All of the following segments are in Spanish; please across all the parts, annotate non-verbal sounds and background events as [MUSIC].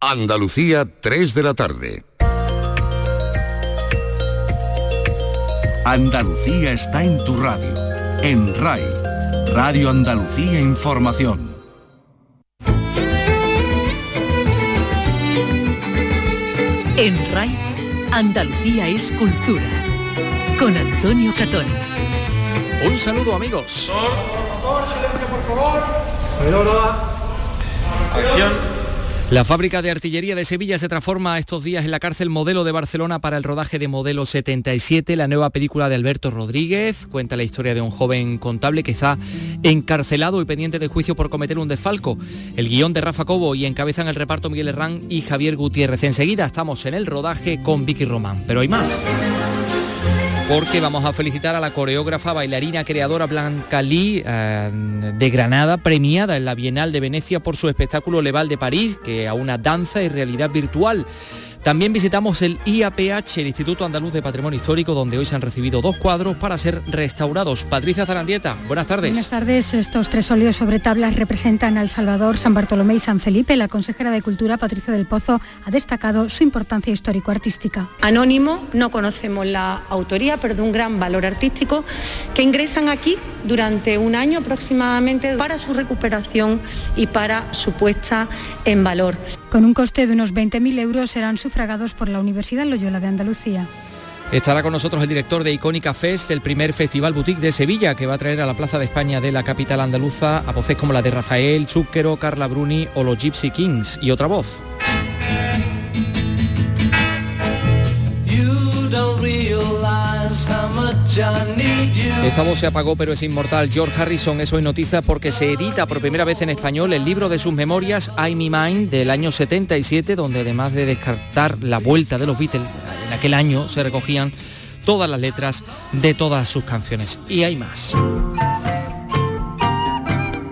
Andalucía, 3 de la tarde. Andalucía está en tu radio. En RAI, Radio Andalucía Información. En RAI, Andalucía es cultura. Con Antonio Catón. Un saludo amigos. Por silencio, por favor. Acción. La fábrica de artillería de Sevilla se transforma estos días en la cárcel modelo de Barcelona para el rodaje de Modelo 77, la nueva película de Alberto Rodríguez. Cuenta la historia de un joven contable que está encarcelado y pendiente de juicio por cometer un desfalco. El guion de Rafa Cobo y encabezan el reparto Miguel Herrán y Javier Gutiérrez. Enseguida estamos en el rodaje con Vicky Román, pero hay más porque vamos a felicitar a la coreógrafa, bailarina, creadora Blanca Lee eh, de Granada, premiada en la Bienal de Venecia por su espectáculo Leval de París, que a una danza y realidad virtual. También visitamos el IAPH, el Instituto Andaluz de Patrimonio Histórico, donde hoy se han recibido dos cuadros para ser restaurados. Patricia Zarandieta, buenas tardes. Buenas tardes. Estos tres óleos sobre tablas representan al Salvador, San Bartolomé y San Felipe. La consejera de Cultura, Patricia del Pozo, ha destacado su importancia histórico-artística. Anónimo, no conocemos la autoría, pero de un gran valor artístico, que ingresan aquí durante un año aproximadamente para su recuperación y para su puesta en valor. Con un coste de unos 20.000 euros serán sufragados por la Universidad Loyola de Andalucía. Estará con nosotros el director de Icónica Fest, el primer festival boutique de Sevilla, que va a traer a la Plaza de España de la capital andaluza a voces como la de Rafael, Chúquero, Carla Bruni o los Gypsy Kings y otra voz. Esta voz se apagó pero es inmortal. George Harrison es hoy noticia porque se edita por primera vez en español el libro de sus memorias I Me Mind del año 77, donde además de descartar la vuelta de los Beatles en aquel año se recogían todas las letras de todas sus canciones. Y hay más.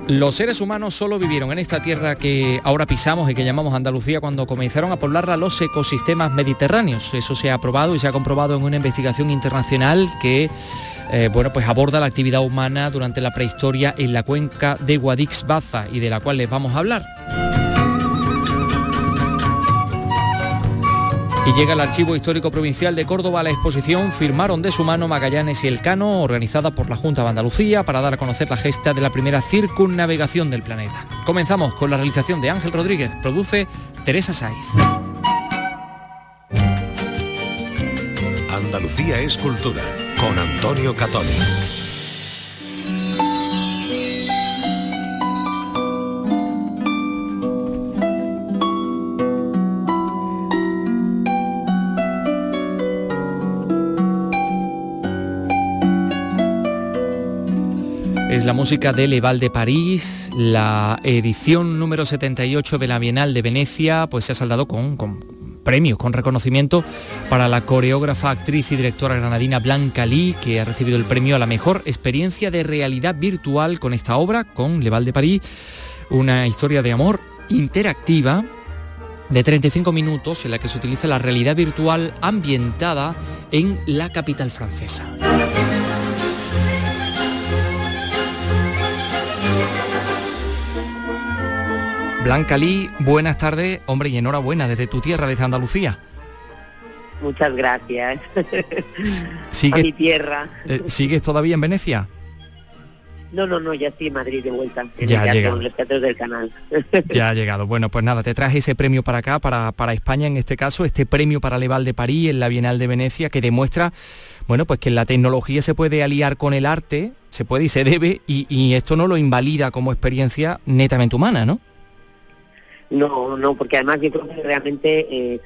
Los seres humanos solo vivieron en esta tierra que ahora pisamos y que llamamos Andalucía cuando comenzaron a poblarla los ecosistemas mediterráneos. Eso se ha probado y se ha comprobado en una investigación internacional que eh, bueno, pues aborda la actividad humana durante la prehistoria en la cuenca de Guadix-Baza y de la cual les vamos a hablar. Y llega el Archivo Histórico Provincial de Córdoba la exposición Firmaron de su mano Magallanes y Elcano, organizada por la Junta de Andalucía para dar a conocer la gesta de la primera circunnavegación del planeta. Comenzamos con la realización de Ángel Rodríguez, produce Teresa Saiz. Andalucía es cultura, con Antonio Catoni. Es la música de Leval de París, la edición número 78 de la Bienal de Venecia, pues se ha saldado con, premios, con reconocimiento para la coreógrafa, actriz y directora granadina Blanca Lee, que ha recibido el premio a la mejor experiencia de realidad virtual con esta obra, con Leval de París, una historia de amor interactiva de 35 minutos en la que se utiliza la realidad virtual ambientada en la capital francesa. Blanca Lee, buenas tardes, hombre, y enhorabuena desde tu tierra, desde Andalucía. Muchas gracias. [LAUGHS] ¿Sigue, A mi tierra. eh, ¿Sigues todavía en Venecia? No, no, no, ya estoy en Madrid de vuelta. En Ya ha llegado. los teatros del canal. [LAUGHS] Ya ha llegado. Bueno, pues nada, te traje ese premio para acá, para, para España en este caso, este premio para Leval de París en la Bienal de Venecia, que demuestra, bueno, pues que la tecnología se puede aliar con el arte, se puede y se debe, y, y esto no lo invalida como experiencia netamente humana, ¿no? No, no, porque además yo creo que realmente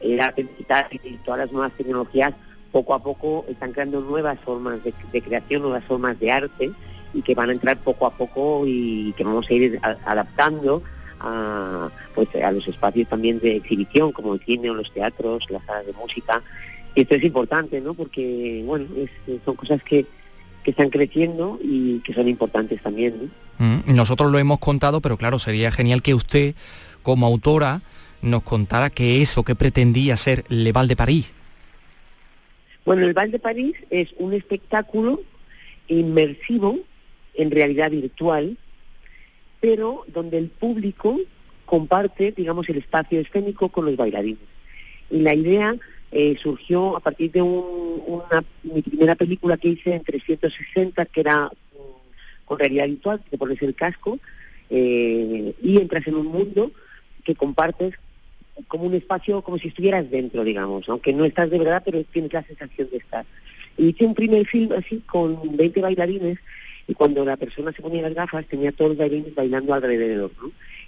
eh, arte digital y todas las nuevas tecnologías poco a poco están creando nuevas formas de, de creación, nuevas formas de arte y que van a entrar poco a poco y que vamos a ir a- adaptando a, pues, a los espacios también de exhibición como el cine o los teatros, las salas de música. Y esto es importante, ¿no? Porque, bueno, es- son cosas que, que están creciendo y que son importantes también, ¿no? Mm, Nosotros lo hemos contado, pero claro, sería genial que usted, como autora, nos contara qué es o qué pretendía ser Leval de París. Bueno, el Val de París es un espectáculo inmersivo en realidad virtual, pero donde el público comparte, digamos, el espacio escénico con los bailarines. Y la idea eh, surgió a partir de una, mi primera película que hice en 360, que era mm, con realidad virtual, te pones el casco eh, y entras en un mundo que compartes como un espacio, como si estuvieras dentro, digamos, aunque no estás de verdad, pero tienes la sensación de estar. Y hice un primer film así con 20 bailarines y cuando la persona se ponía las gafas tenía todos los bailarines bailando alrededor.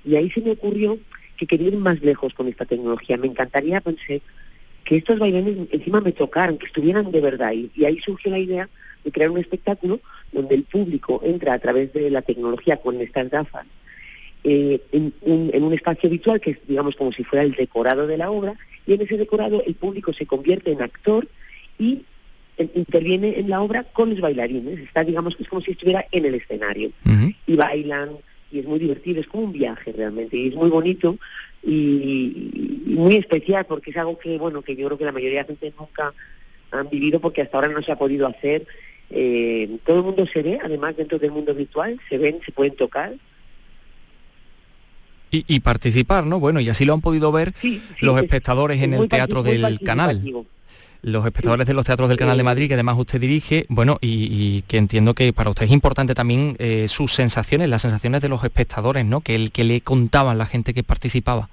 Y ahí se me ocurrió que quería ir más lejos con esta tecnología. Me encantaría, pensé, que estos bailarines encima me tocaran, que estuvieran de verdad. Y, y ahí surgió la idea de crear un espectáculo donde el público entra a través de la tecnología con estas gafas eh, en, un, espacio virtual que es, digamos, como si fuera el decorado de la obra, y en ese decorado el público se convierte en actor y interviene en la obra con los bailarines. Está, digamos, es como si estuviera en el escenario. Y bailan, y es muy divertido, es como un viaje realmente, y es muy bonito y, muy especial porque es algo que, bueno, que yo creo que la mayoría de la gente nunca han vivido porque hasta ahora no se ha podido hacer. Eh, todo el mundo se ve, además dentro del mundo virtual, se ven, se pueden tocar, y, participar, ¿no? Bueno, y así lo han podido ver los espectadores en el teatro del canal. Los espectadores de los teatros del Canal de Madrid, que además usted dirige, bueno, y, que entiendo que para usted es importante también eh, sus sensaciones, las sensaciones de los espectadores, ¿no? Que, el, que le contaban la gente que participaba.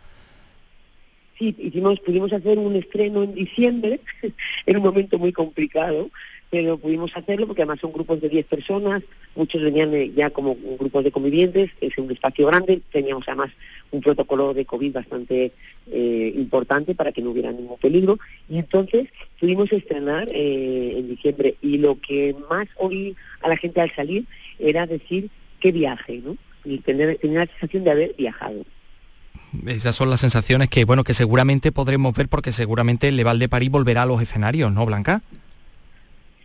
Sí, hicimos, pudimos hacer un estreno en diciembre, [LAUGHS] en un momento muy complicado, pero pudimos hacerlo porque además son grupos de 10 personas, muchos venían ya como grupos de convivientes, es un espacio grande, teníamos además un protocolo de COVID bastante eh, importante para que no hubiera ningún peligro, y entonces pudimos estrenar eh, en diciembre, y lo que más oí a la gente al salir era decir qué viaje, ¿no? Y tener, la sensación de haber viajado esas son las sensaciones que bueno que seguramente podremos ver porque seguramente el Leval de París volverá a los escenarios, ¿no, Blanca?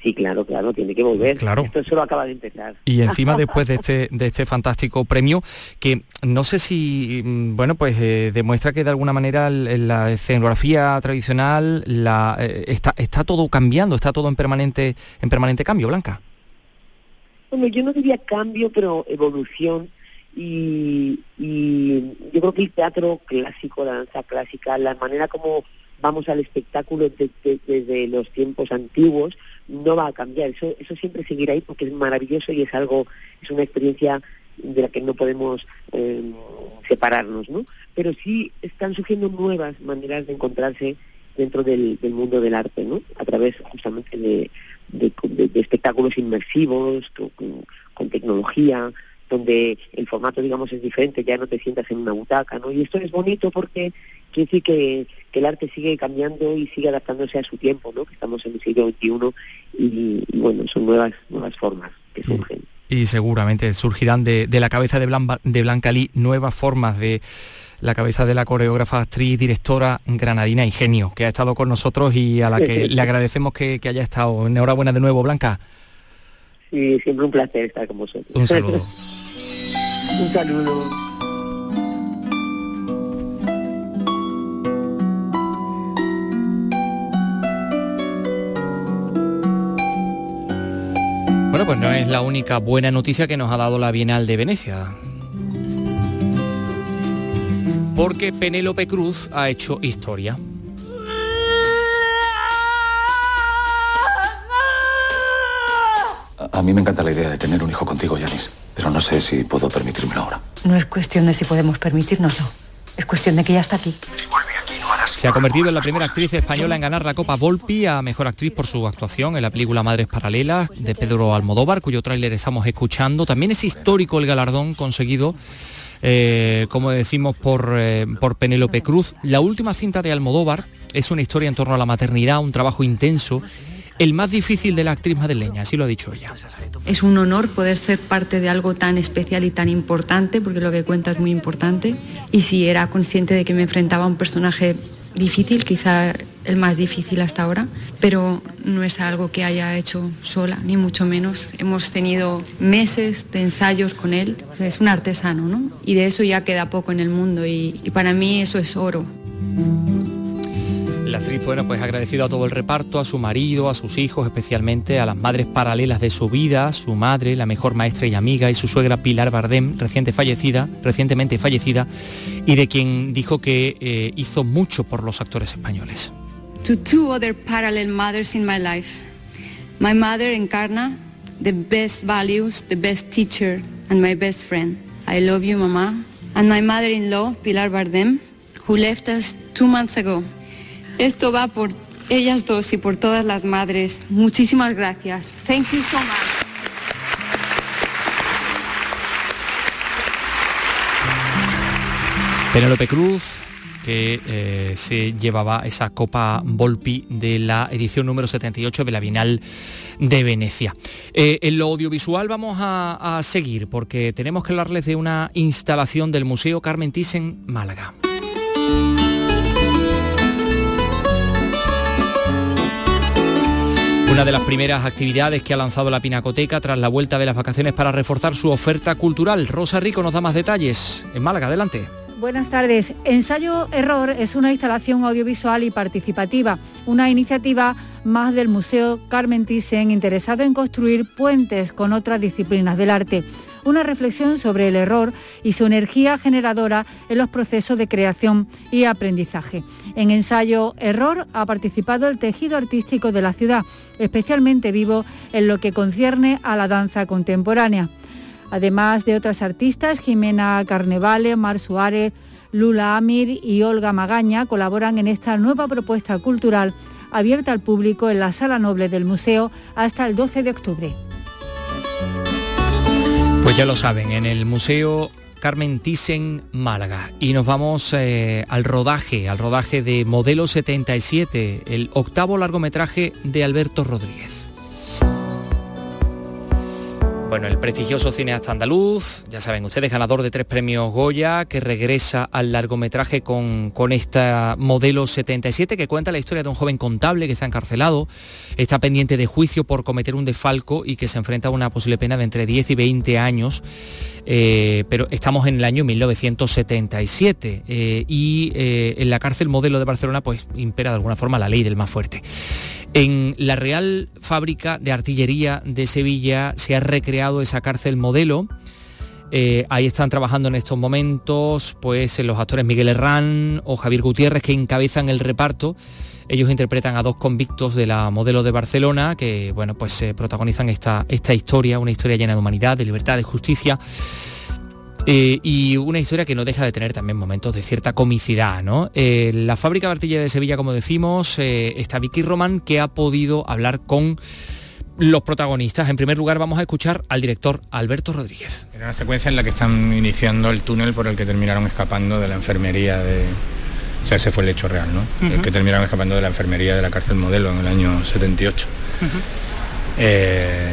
Sí, claro, claro, tiene que volver. Claro. Esto solo acaba de empezar. Y encima [LAUGHS] después de este, de este fantástico premio, que no sé si, mm, bueno, pues eh, demuestra que de alguna manera la escenografía tradicional la, eh, está, está todo cambiando, está todo en permanente, en permanente cambio, Blanca. Bueno, yo no diría cambio, pero evolución. Y, y yo creo que el teatro clásico, la danza clásica, la manera como vamos al espectáculo desde los tiempos antiguos, no va a cambiar. Eso, eso siempre seguirá ahí porque es maravilloso y es algo, es una experiencia de la que no podemos eh, separarnos, ¿no? Pero sí están surgiendo nuevas maneras de encontrarse dentro del, mundo del arte, ¿no? A través justamente de, espectáculos inmersivos, con, tecnología, donde el formato, digamos, es diferente, ya no te sientas en una butaca, ¿no? Y esto es bonito porque quiere decir que, el arte sigue cambiando y sigue adaptándose a su tiempo, ¿no? Que estamos en el siglo XXI y, bueno, son nuevas, nuevas formas que surgen. Y seguramente surgirán de, la cabeza de, Blanca, de Blanca Lee nuevas formas de la cabeza de la coreógrafa, actriz, directora granadina y genio, que ha estado con nosotros y a la que [LAUGHS] le agradecemos que, que haya estado. Enhorabuena de nuevo, Blanca. Sí, siempre un placer estar con vosotros. Un [LAUGHS] saludo. un saludo. Bueno, pues no es la única buena noticia que nos ha dado la Bienal de Venecia. Porque Penélope Cruz ha hecho historia. A mí me encanta la idea de tener un hijo contigo, Yanis, pero no sé si puedo permitírmelo ahora. No es cuestión de si podemos permitírnoslo, es cuestión de que ya está aquí. Se ha convertido en la primera actriz española en ganar la Copa Volpi a Mejor Actriz por su actuación en la película Madres Paralelas de Pedro Almodóvar, cuyo tráiler estamos escuchando. También es histórico el galardón conseguido eh, como decimos, eh, por Penélope Cruz. La última cinta de Almodóvar es una historia en torno a la maternidad, un trabajo intenso, el más difícil de la actriz madrileña, así lo ha dicho ella. Es un honor poder ser parte de algo tan especial y tan importante, porque lo que cuenta es muy importante. Y si era consciente de que me enfrentaba a un personaje difícil, quizá el más difícil hasta ahora, pero no es algo que haya hecho sola, ni mucho menos. Hemos tenido meses de ensayos con él, es un artesano, ¿no? Y de eso ya queda poco en el mundo y, para mí eso es oro. La actriz, bueno, pues agradecido a todo el reparto, a su marido, a sus hijos, especialmente a las madres paralelas de su vida, su madre, la mejor maestra y amiga, y su suegra Pilar Bardem, reciente fallecida, recientemente fallecida, y de quien dijo que eh, hizo mucho por los actores españoles. To two other parallel mothers in my life. My mother Encarna, the best values, the best teacher, and my best friend. I love you, Mama. And my mother-in-law, Pilar Bardem, who left us two months ago. Esto va por ellas dos y por todas las madres. Muchísimas gracias. Thank you so much. Penélope Cruz, que eh, se llevaba esa Copa Volpi de la edición número 78 de la Bienal de Venecia. Eh, en lo audiovisual vamos a, a seguir porque tenemos que hablarles de una instalación del Museo Carmen Thyssen Málaga. Una de las primeras actividades que ha lanzado la Pinacoteca tras la vuelta de las vacaciones para reforzar su oferta cultural. Rosa Rico nos da más detalles. En Málaga, adelante. Buenas tardes. Ensayo Error es una instalación audiovisual y participativa, una iniciativa más del Museo Carmen Thyssen interesado en construir puentes con otras disciplinas del arte una reflexión sobre el error y su energía generadora en los procesos de creación y aprendizaje. En ensayo Error ha participado el tejido artístico de la ciudad, especialmente vivo en lo que concierne a la danza contemporánea. Además de otras artistas, Jimena Carnevale, Mar Suárez, Lula Amir y Olga Magaña colaboran en esta nueva propuesta cultural abierta al público en la Sala Noble del Museo hasta el 12 de octubre. Pues ya lo saben, en el Museo Carmen Thyssen Málaga. Y nos vamos eh, al rodaje, al rodaje de Modelo 77, el octavo largometraje de Alberto Rodríguez. Bueno, el prestigioso cineasta andaluz, ya saben ustedes, ganador de tres premios Goya, que regresa al largometraje con, con esta modelo 77, que cuenta la historia de un joven contable que está encarcelado, está pendiente de juicio por cometer un defalco y que se enfrenta a una posible pena de entre 10 y 20 años. Eh, pero estamos en el año 1977 eh, y eh, en la cárcel modelo de Barcelona pues impera de alguna forma la ley del más fuerte. En la Real Fábrica de Artillería de Sevilla se ha recreado esa cárcel modelo. Eh, ahí están trabajando en estos momentos pues los actores Miguel Herrán o Javier Gutiérrez que encabezan el reparto. Ellos interpretan a dos convictos de la modelo de Barcelona que bueno pues protagonizan esta, esta historia, una historia llena de humanidad, de libertad, de justicia eh, y una historia que no deja de tener también momentos de cierta comicidad. ¿no? Eh, la fábrica de artillería de Sevilla, como decimos, eh, está Vicky Roman, que ha podido hablar con los protagonistas. En primer lugar vamos a escuchar al director Alberto Rodríguez. Era una secuencia en la que están iniciando el túnel por el que terminaron escapando de la enfermería de... O sea, ese fue el hecho real, ¿no? El que terminaron escapando de la enfermería de la cárcel modelo en el año 78. este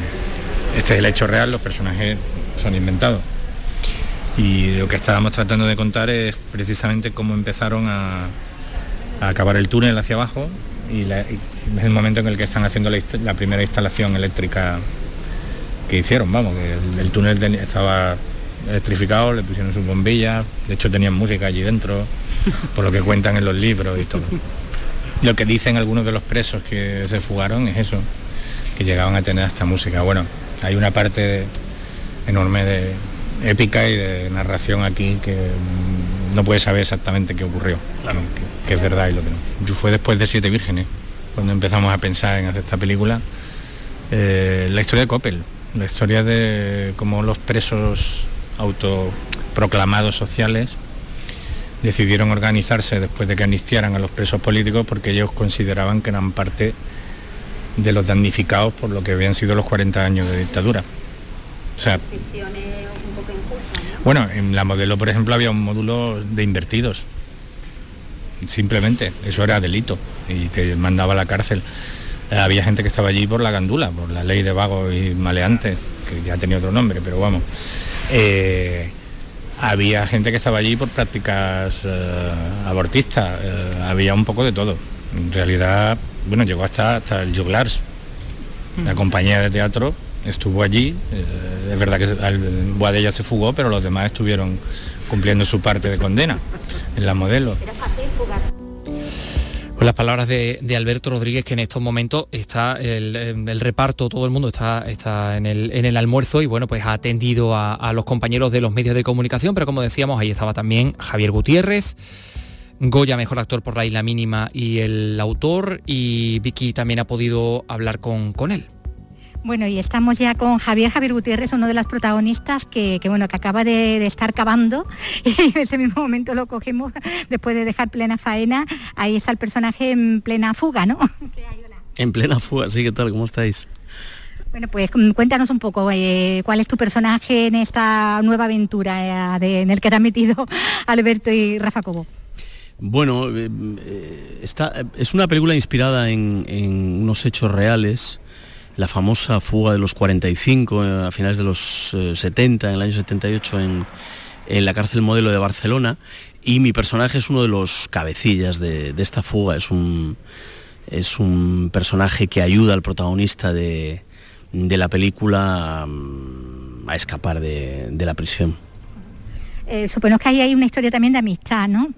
es el hecho real, los personajes son inventados. Y lo que estábamos tratando de contar es precisamente cómo empezaron a, acabar el túnel hacia abajo y, es el momento en el que están haciendo la, primera instalación eléctrica que hicieron, vamos, que el, túnel estaba electrificado, le pusieron sus bombillas, de hecho tenían música allí dentro, por lo que cuentan en los libros y todo. Lo que dicen algunos de los presos que se fugaron es eso, que llegaban a tener esta música. Bueno, hay una parte enorme de, épica y de narración aquí que no puede saber exactamente qué ocurrió, que, es verdad y lo que no. Yo fue después de Siete Vírgenes, cuando empezamos a pensar en hacer esta película, eh, la historia de Coppel, la historia de cómo los presos autoproclamados sociales decidieron organizarse después de que amnistiaran a los presos políticos porque ellos consideraban que eran parte de los damnificados por lo que habían sido los 40 años de dictadura. O sea, bueno, en la modelo, por ejemplo, había un módulo de invertidos. Simplemente, eso era delito y te mandaba a la cárcel. Eh, había gente que estaba allí por la gandula, por la ley de vagos y maleantes, que ya tenía otro nombre, pero vamos. Eh, había gente que estaba allí por prácticas eh, abortistas, había un poco de todo. En realidad, bueno, llegó hasta, hasta el Juglars, la compañía de teatro estuvo allí. Eh, es verdad que Boadella se fugó, pero los demás estuvieron cumpliendo su parte de condena en la modelo. Las palabras de, Alberto Rodríguez, que en estos momentos está el, reparto, todo el mundo está, está en, el, almuerzo y bueno, pues ha atendido a, los compañeros de los medios de comunicación, pero como decíamos, ahí estaba también Javier Gutiérrez, Goya, mejor actor por la isla mínima y el autor, y Vicky también ha podido hablar con, con él. Bueno, y estamos ya con Javier Javier Gutiérrez, uno de los protagonistas que, bueno, que acaba de, estar cavando [LAUGHS] y en este mismo momento lo cogemos después de dejar plena faena. Ahí está el personaje en plena fuga, ¿no? [LAUGHS] En plena fuga, sí, ¿qué tal? ¿Cómo estáis? Bueno, pues mm, cuéntanos un poco eh, cuál es tu personaje en esta nueva aventura eh, en el que te han metido [LAUGHS] Alberto y Rafa Cobo. Bueno, eh, es una película inspirada en, en unos hechos reales la famosa fuga de los 45 eh, a finales de los 70, eh, en el año 78 en, la cárcel modelo de Barcelona y mi personaje es uno de los cabecillas de, esta fuga, es un, es un personaje que ayuda al protagonista de, la película mm, a, escapar de, la prisión. Eh, supongo que ahí hay una historia también de amistad, ¿no?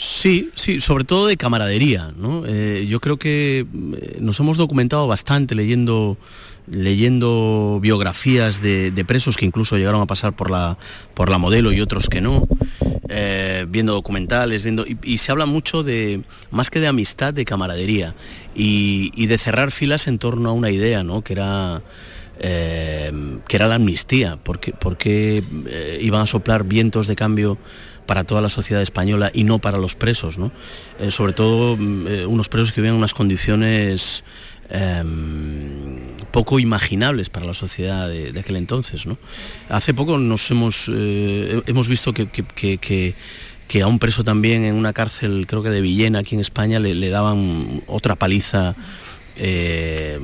Sí, sí, sobre todo de camaradería. ¿no? Eh, yo creo que eh, nos hemos documentado bastante leyendo, leyendo biografías de, presos que incluso llegaron a pasar por la, por la modelo y otros que no, eh, viendo documentales, viendo. Y, se habla mucho de, más que de amistad, de camaradería y, de cerrar filas en torno a una idea, ¿no? Que era. que era la amnistía, porque, porque iban a soplar vientos de cambio para toda la sociedad española y no para los presos. Eh, sobre todo mm, eh, unos presos que viven en unas condiciones em, poco imaginables para la sociedad de, aquel entonces. Hace poco nos hemos, eh, hemos visto que, a un preso también en una cárcel, creo que de Villena, aquí en España, le, daban otra paliza. que,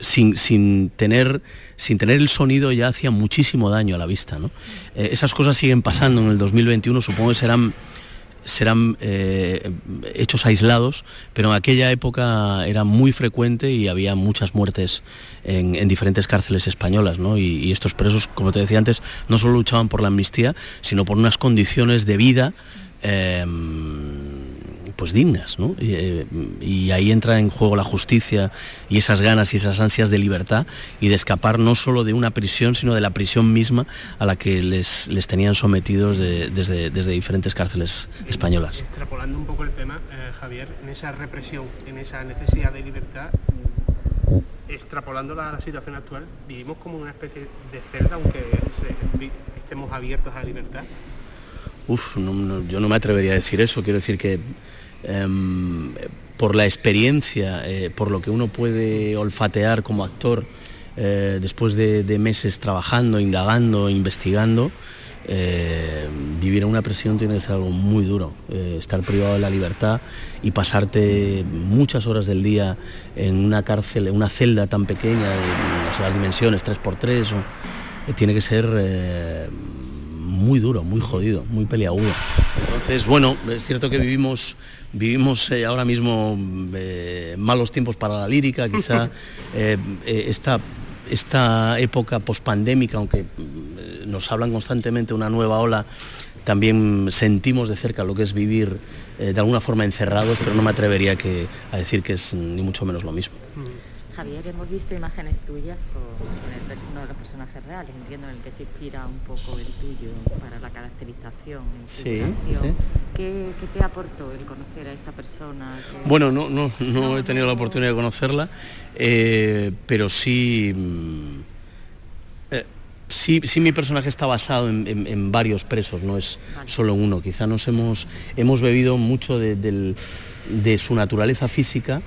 sin, sin tener sin tener el sonido ya hacía muchísimo daño a la vista. Eh, esas cosas siguen pasando en el 2021, supongo que serán serán eh, hechos aislados, pero en aquella época era muy frecuente y había muchas muertes en, diferentes cárceles españolas, y, estos presos, como te decía antes, no solo luchaban por la amnistía, sino por unas condiciones de vida eh, pues dignas, ¿no? Eh, y, ahí entra en juego la justicia y esas ganas y esas ansias de libertad y de escapar no solo de una prisión, sino de la prisión misma a la que les, les tenían sometidos desde, desde diferentes cárceles españolas. Extrapolando un poco el tema, eh, Javier, en esa represión, en esa necesidad de libertad, extrapolando la, la, situación actual, vivimos como una especie de celda, aunque estemos abiertos a la libertad. Uf, yo no me atrevería a decir eso. Quiero decir que por la experiencia, eh, por lo que uno puede olfatear como actor eh, después de, meses trabajando, indagando, investigando, eh, vivir en una prisión tiene que ser algo muy duro. estar privado de la libertad y pasarte muchas horas del día en una cárcel, en una celda tan pequeña, no sé las dimensiones, 3x3, tiene que ser muy duro, muy jodido, muy peliagudo. Entonces, bueno, es cierto que vivimos vivimos eh, ahora mismo eh, malos tiempos para la lírica, quizá [LAUGHS] eh, esta, esta época pospandémica, aunque nos hablan constantemente una nueva ola, también sentimos de cerca lo que es vivir de alguna forma encerrados, pero no me atrevería que, a decir que es ni mucho menos lo mismo. Javier, hemos visto imágenes tuyas con, uno de los personajes reales, entiendo en el que se inspira un poco el tuyo para la caracterización. Sí, sí, ¿Qué, te aportó el conocer a esta persona? Bueno, no, no, no, he tenido la oportunidad de conocerla, eh, pero sí, mm, eh, sí, sí, mi personaje está basado en, varios presos, no es solo uno. Quizá nos hemos, hemos bebido mucho de su naturaleza física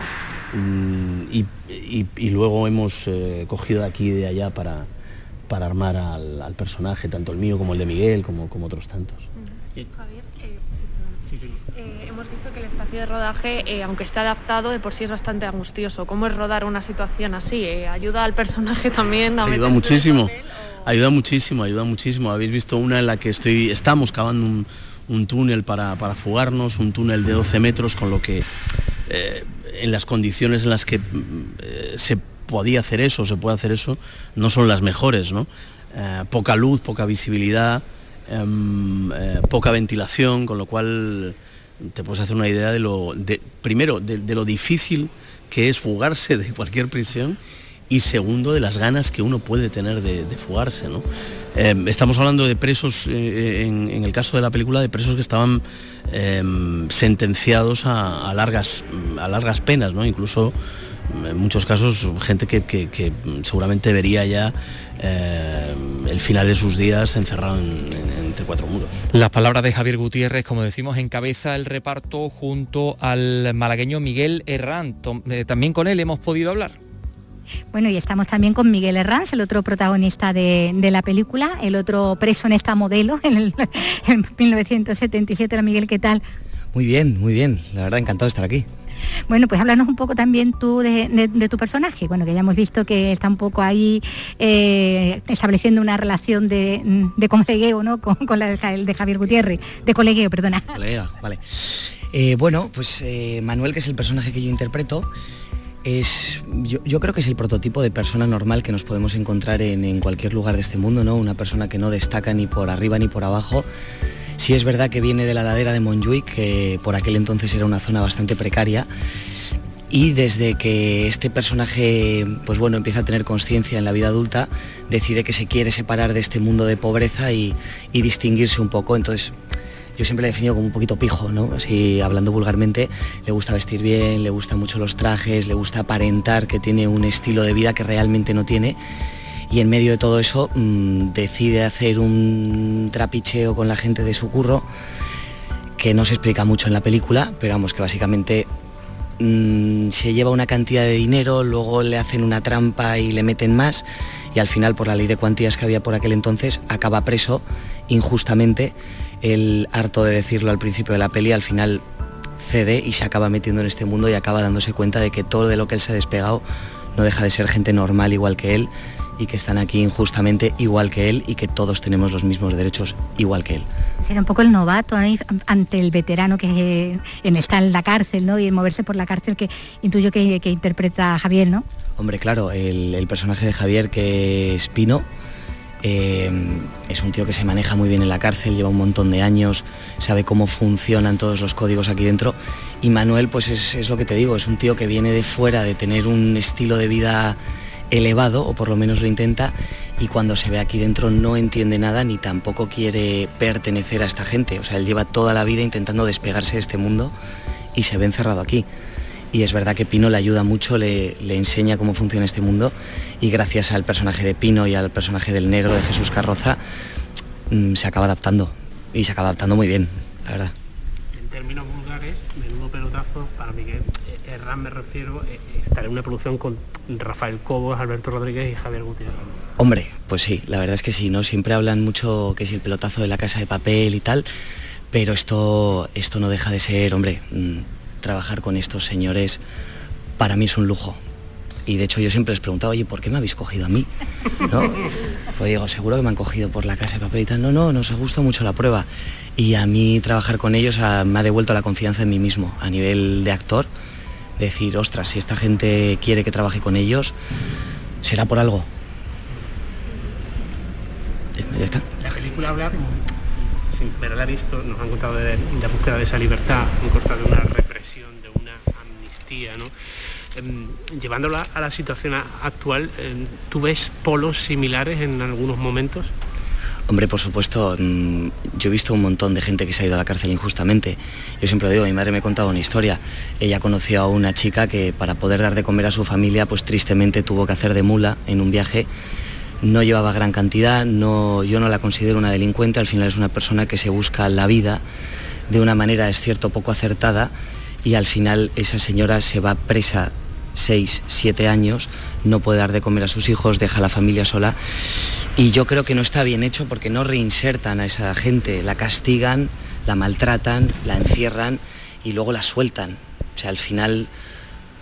Mm, y, luego hemos eh, cogido de aquí y de allá para, para armar al, personaje, tanto el mío como el de Miguel, como, como otros tantos. Javier, eh, eh, hemos visto que el espacio de rodaje, aunque esté adaptado, de por sí es bastante angustioso. ¿Cómo es rodar una situación así? ¿Ayuda al personaje [LAUGHS] también? A ayuda muchísimo, ayuda muchísimo, ayuda muchísimo. Habéis visto una en la que estoy, estamos cavando un, un túnel para, para, fugarnos, un túnel de 12 metros, con lo que en las condiciones en las que eh, se podía hacer eso, se puede hacer eso, no son las mejores, ¿no? Eh, poca luz, poca visibilidad, em, eh, poca ventilación, con lo cual te puedes hacer una idea de lo, primero, de, lo difícil que es fugarse de cualquier prisión y segundo, de las ganas que uno puede tener de, fugarse. ¿no? Eh, estamos hablando de presos, eh, en, el caso de la película, de presos que estaban em, sentenciados a, largas, a largas penas, ¿no? incluso en muchos casos gente que, seguramente vería ya eh, el final de sus días encerrado entre cuatro muros. Las palabras de Javier Gutiérrez, como decimos, encabeza el reparto junto al malagueño Miguel Herrán. Eh, también con él hemos podido hablar. Bueno, y estamos también con Miguel Herranz, el otro protagonista de, la película, el otro preso en esta modelo, [LAUGHS] en, el, en 1977. Miguel, ¿qué tal? Muy bien, muy bien. La verdad, encantado de estar aquí. Bueno, pues háblanos un poco también tú de, tu personaje. Bueno, que ya hemos visto que está un poco ahí eh, estableciendo una relación de, de colegueo, ¿no? Con, la de, Javier Gutiérrez, de colegueo, perdona. Colega, vale. Eh, bueno, pues eh, Manuel, que es el personaje que yo interpreto, es, yo, creo que es el prototipo de persona normal que nos podemos encontrar en, en, cualquier lugar de este mundo, ¿no? Una persona que no destaca ni por arriba ni por abajo, Sí es verdad que viene de la ladera de Montjuic, que por aquel entonces era una zona bastante precaria. Y desde que este personaje, pues bueno, empieza a tener conciencia en la vida adulta, decide que se quiere separar de este mundo de pobreza y, distinguirse un poco. Entonces, yo siempre le he definido como un poquito pijo, ¿no? Así hablando vulgarmente, le gusta vestir bien, le gustan mucho los trajes, le gusta aparentar que tiene un estilo de vida que realmente no tiene y en medio de todo eso mm, decide hacer un trapicheo con la gente de su curro que no se explica mucho en la película, pero vamos, que básicamente mm, se lleva una cantidad de dinero, luego le hacen una trampa y le meten más y al final por la ley de cuantías que había por aquel entonces acaba preso injustamente. El harto de decirlo al principio de la peli, al final cede y se acaba metiendo en este mundo y acaba dándose cuenta de que todo de lo que él se ha despegado no deja de ser gente normal igual que él y que están aquí injustamente igual que él y que todos tenemos los mismos derechos igual que él. Será un poco el novato ante el veterano que está en la cárcel ¿no? y en moverse por la cárcel que intuyo que, interpreta Javier, ¿no? Hombre, claro, el, personaje de Javier que es Pino, eh, es un tío que se maneja muy bien en la cárcel, lleva un montón de años, sabe cómo funcionan todos los códigos aquí dentro. Y Manuel, pues es, es, lo que te digo, es un tío que viene de fuera de tener un estilo de vida elevado, o por lo menos lo intenta, y cuando se ve aquí dentro no entiende nada ni tampoco quiere pertenecer a esta gente. O sea, él lleva toda la vida intentando despegarse de este mundo y se ve encerrado aquí. Y es verdad que Pino le ayuda mucho, le, enseña cómo funciona este mundo y gracias al personaje de Pino y al personaje del negro de Jesús Carroza mm, se acaba adaptando y se acaba adaptando muy bien, la verdad. En términos vulgares, menudo pelotazo para Miguel Herrán me refiero, eh, estar en una producción con Rafael Cobos, Alberto Rodríguez y Javier Gutiérrez. Hombre, pues sí, la verdad es que sí, ¿no? Siempre hablan mucho que es el pelotazo de la casa de papel y tal, pero esto, esto no deja de ser, hombre, mm, trabajar con estos señores para mí es un lujo. Y de hecho yo siempre les preguntaba, oye, ¿por qué me habéis cogido a mí? ¿No? [LAUGHS] Pues digo, seguro que me han cogido por la casa de papel y tal. No, no, nos ha gustado mucho la prueba. Y a mí trabajar con ellos me ha devuelto la confianza en mí mismo a nivel de actor decir, ostras, si esta gente quiere que trabaje con ellos, será por algo. Ya está. La película habla, sin haberla visto, nos han contado de, la búsqueda de esa libertad en costa de una una Em, llevándola a la situación actual, em, ¿tú ves polos similares en algunos momentos? Hombre, por supuesto, mm, yo he visto un montón de gente que se ha ido a la cárcel injustamente. Yo siempre digo, mi madre me ha contado una historia. Ella conoció a una chica que para poder dar de comer a su familia, pues tristemente tuvo que hacer de mula en un viaje. No llevaba gran cantidad, no, yo no la considero una delincuente, al final es una persona que se busca la vida de una manera, es cierto, poco acertada y al final esa señora se va presa seis, siete años, no puede dar de comer a sus hijos, deja a la familia sola. Y yo creo que no está bien hecho porque no reinsertan a esa gente, la castigan, la maltratan, la encierran y luego la sueltan. O sea, al final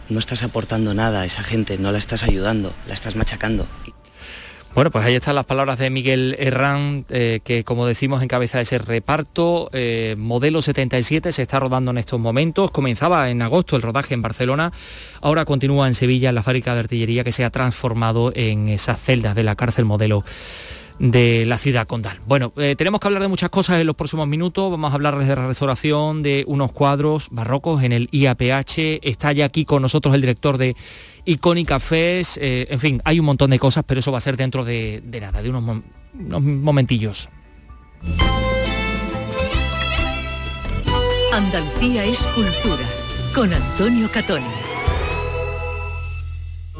no estás aportando nada a esa gente, no la estás ayudando, la estás machacando. Bueno, pues ahí están las palabras de Miguel Herrán, eh, que como decimos encabeza ese reparto. Eh, modelo 77 se está rodando en estos momentos. Comenzaba en agosto el rodaje en Barcelona, ahora continúa en Sevilla, en la fábrica de artillería que se ha transformado en esas celdas de la cárcel modelo de la ciudad condal. Bueno, eh, tenemos que hablar de muchas cosas en los próximos minutos. Vamos a hablarles de la restauración de unos cuadros barrocos en el IAPH. Está ya aquí con nosotros el director de Icónica Fest. Eh, en fin, hay un montón de cosas, pero eso va a ser dentro de, nada, de unos, momentillos. Andalucía es cultura, con Antonio Catoni.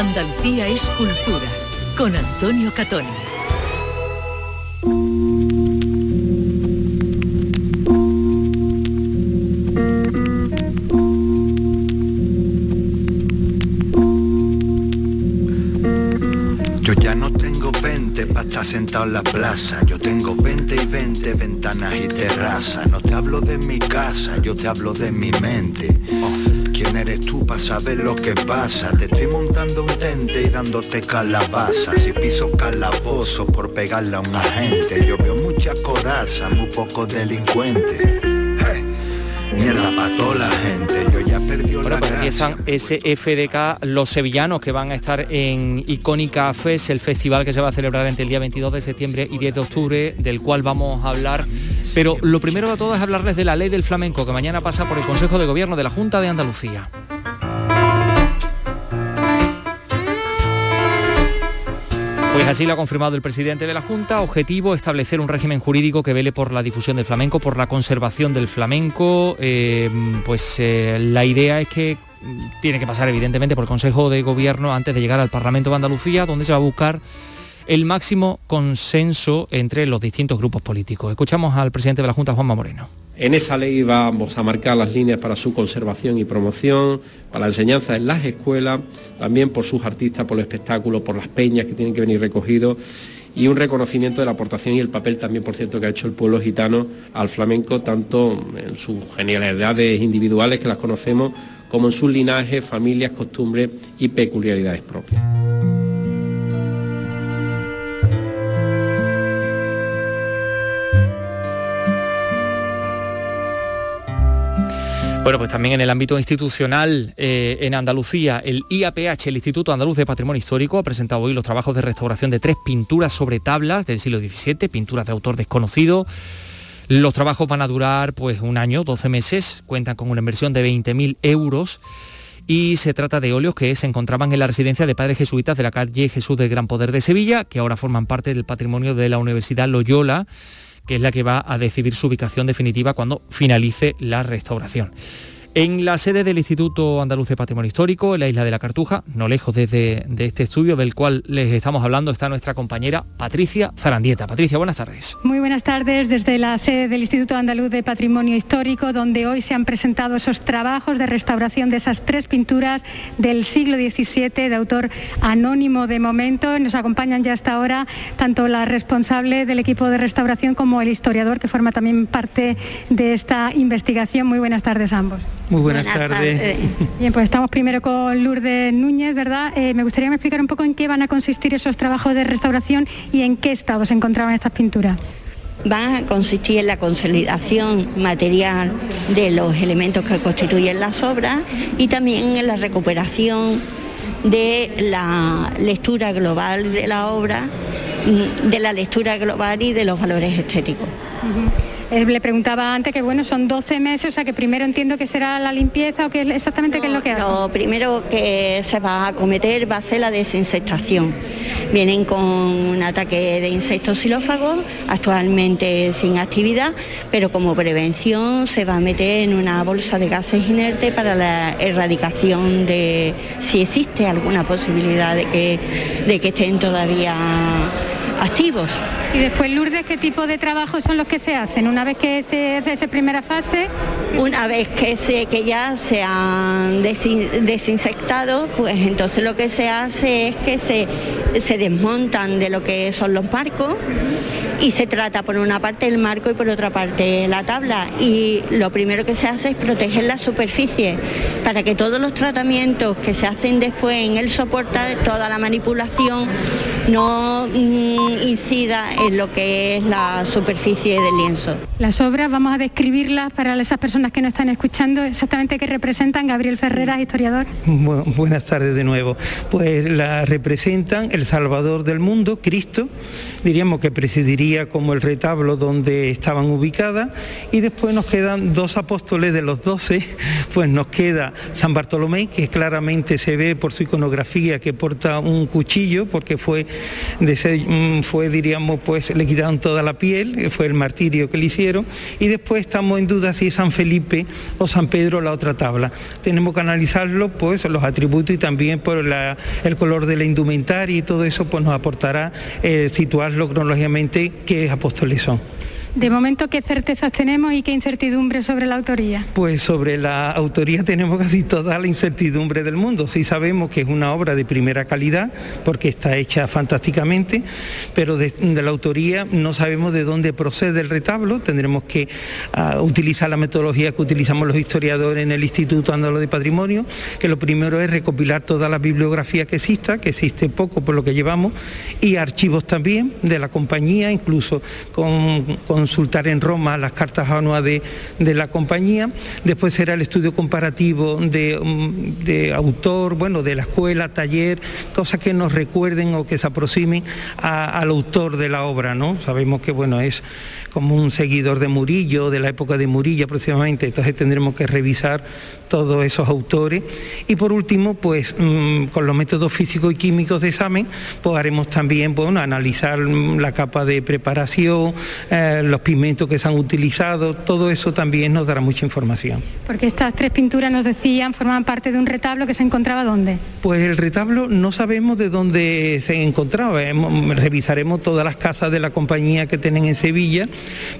Andalucía es cultura, con Antonio Catoni. Yo ya no tengo 20 para estar sentado en la plaza. Yo tengo 20 y 20 ventanas y terraza. No te hablo de mi casa, yo te hablo de mi mente. ¿Quién eres tú para saber lo que pasa? Te estoy montando un tente y dándote calabaza. Si piso calabozo por pegarle a un agente, yo veo mucha coraza, muy poco delincuente. Mierda para toda la gente, yo ya perdí la pues empiezan SFDK, los sevillanos que van a estar en Icónica Fest, el festival que se va a celebrar entre el día 22 de septiembre y 10 de octubre, del cual vamos a hablar pero lo primero de todo es hablarles de la ley del flamenco que mañana pasa por el Consejo de Gobierno de la Junta de Andalucía. Pues así lo ha confirmado el presidente de la Junta. Objetivo, establecer un régimen jurídico que vele por la difusión del flamenco, por la conservación del flamenco. Eh, pues eh, la idea es que tiene que pasar evidentemente por el Consejo de Gobierno antes de llegar al Parlamento de Andalucía, donde se va a buscar el máximo consenso entre los distintos grupos políticos. Escuchamos al presidente de la Junta, Juanma Moreno. En esa ley vamos a marcar las líneas para su conservación y promoción, para la enseñanza en las escuelas, también por sus artistas, por el espectáculo, por las peñas que tienen que venir recogidos y un reconocimiento de la aportación y el papel también, por cierto, que ha hecho el pueblo gitano al flamenco, tanto en sus genialidades individuales que las conocemos, como en sus linajes, familias, costumbres y peculiaridades propias. Bueno, pues también en el ámbito institucional eh, en Andalucía, el IAPH, el Instituto Andaluz de Patrimonio Histórico, ha presentado hoy los trabajos de restauración de tres pinturas sobre tablas del siglo XVII, pinturas de autor desconocido. Los trabajos van a durar pues un año, 12 meses, cuentan con una inversión de 20.000 euros y se trata de óleos que se encontraban en la residencia de padres jesuitas de la calle Jesús del Gran Poder de Sevilla, que ahora forman parte del patrimonio de la Universidad Loyola que es la que va a decidir su ubicación definitiva cuando finalice la restauración. En la sede del Instituto Andaluz de Patrimonio Histórico, en la isla de la Cartuja, no lejos desde de este estudio del cual les estamos hablando, está nuestra compañera Patricia Zarandieta. Patricia, buenas tardes. Muy buenas tardes desde la sede del Instituto Andaluz de Patrimonio Histórico, donde hoy se han presentado esos trabajos de restauración de esas tres pinturas del siglo XVII de autor anónimo de momento. Nos acompañan ya hasta ahora tanto la responsable del equipo de restauración como el historiador que forma también parte de esta investigación. Muy buenas tardes a ambos. Muy buenas, tardes. Bien, pues estamos primero con Lourdes Núñez, ¿verdad? Eh, me gustaría explicar un poco en qué van a consistir esos trabajos de restauración y en qué estado se encontraban estas pinturas van a consistir en la consolidación material de los elementos que constituyen las obras y también en la recuperación de la lectura global de la obra, mm, de la lectura global y de los valores estéticos. Eh, le preguntaba antes que bueno, son 12 meses, o sea que primero entiendo que será la limpieza o que exactamente qué es lo que hace. Lo primero que se va a acometer va a ser la desinsectación. Vienen con un ataque de insectos xilófagos, actualmente sin actividad, pero como prevención se va a meter en una bolsa de gases inertes para la erradicación de si existe alguna posibilidad de que, de que estén todavía activos. Y después, Lourdes, ¿qué tipo de trabajos son los que se hacen? Una vez que se hace esa primera fase... Una vez que, se, que ya se han desinsectado, pues entonces lo que se hace es que se, se desmontan de lo que son los marcos y se trata por una parte el marco y por otra parte la tabla. Y lo primero que se hace es proteger la superficie para que todos los tratamientos que se hacen después en el soporte, toda la manipulación, no mm, incida en lo que es la superficie del lienzo. Las obras, vamos a describirlas para esas personas que no están escuchando, exactamente qué representan. Gabriel Ferreras, historiador. buenas tardes de nuevo. Pues la representan el Salvador del mundo, Cristo, diríamos que presidiría como el retablo donde estaban ubicadas, y después nos quedan dos apóstoles de los doce, [LAUGHS] pues nos queda San Bartolomé, que claramente se ve por su iconografía que porta un cuchillo, porque fue, mm, fue diríamos, pues le quitaron toda la piel, fue el martirio que le hicieron, y después estamos en duda si es San Felipe o San Pedro la otra tabla. Tenemos que analizarlo, pues los atributos y también por el color de la indumentaria y todo eso, pues nos aportará eh, situarlo cronológicamente qué apóstoles son. De momento, ¿qué certezas tenemos y qué incertidumbre sobre la autoría? Pues sobre la autoría tenemos casi toda la incertidumbre del mundo. Sí sabemos que es una obra de primera calidad porque está hecha fantásticamente, pero de, la autoría no sabemos de dónde procede el retablo. Tendremos que ah, utilizar la metodología que utilizamos los historiadores en el Instituto Andaluz de Patrimonio, que lo primero es recopilar toda la bibliografía que exista, que existe poco por lo que llevamos, y archivos también de la compañía, incluso con consultar en Roma las cartas anuales de, la compañía, después será el estudio comparativo mm, de, autor, bueno, de la escuela, taller, cosas que nos recuerden o que se aproximen al autor de la obra, ¿no? Sabemos que, bueno, es como un seguidor de Murillo, de la época de Murillo aproximadamente, entonces tendremos que revisar todos esos autores. Y por último, pues mm, con los métodos físicos y químicos de examen, pues haremos también, bueno, analizar la capa de preparación, eh, los pigmentos que se han utilizado, todo eso también nos dará mucha información. Porque estas tres pinturas nos decían, formaban parte de un retablo que se encontraba ¿dónde? Pues el retablo no sabemos de dónde se encontraba, revisaremos todas las casas de la compañía que tienen en Sevilla,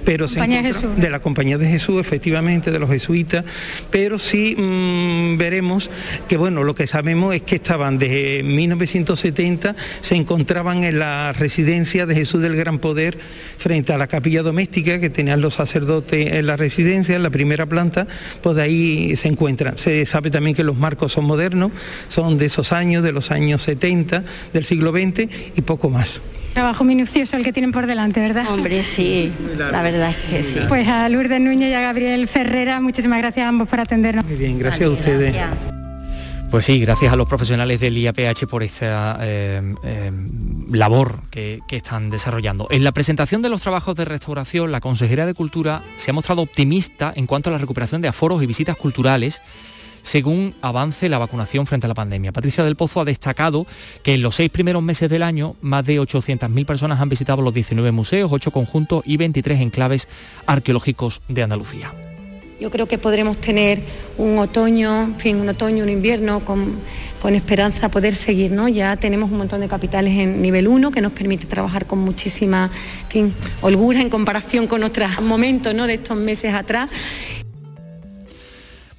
pero se de la compañía de Jesús, efectivamente, de los jesuitas, pero sí mm, veremos que bueno, lo que sabemos es que estaban desde 1970 se encontraban en la residencia de Jesús del Gran Poder frente a la capilla doméstica que tenían los sacerdotes en la residencia, en la primera planta, pues de ahí se encuentran. Se sabe también que los marcos son modernos, son de esos años, de los años 70 del siglo XX y poco más. Trabajo minucioso el que tienen por delante, ¿verdad? Hombre, sí, la verdad es que sí. Pues a Lourdes Núñez y a Gabriel Ferrera, muchísimas gracias a ambos por atendernos. Muy bien, gracias a ustedes. Pues sí, gracias a los profesionales del IAPH por esta eh, eh, labor que, están desarrollando. En la presentación de los trabajos de restauración, la Consejería de Cultura se ha mostrado optimista en cuanto a la recuperación de aforos y visitas culturales según avance la vacunación frente a la pandemia. Patricia del Pozo ha destacado que en los seis primeros meses del año más de 800.000 personas han visitado los 19 museos, 8 conjuntos y 23 enclaves arqueológicos de Andalucía. Yo creo que podremos tener un otoño, en fin, un otoño, un invierno con, esperanza poder seguir, ¿no? Ya tenemos un montón de capitales en nivel 1 que nos permite trabajar con muchísima, holgura en comparación con otros momentos, ¿no? De estos meses atrás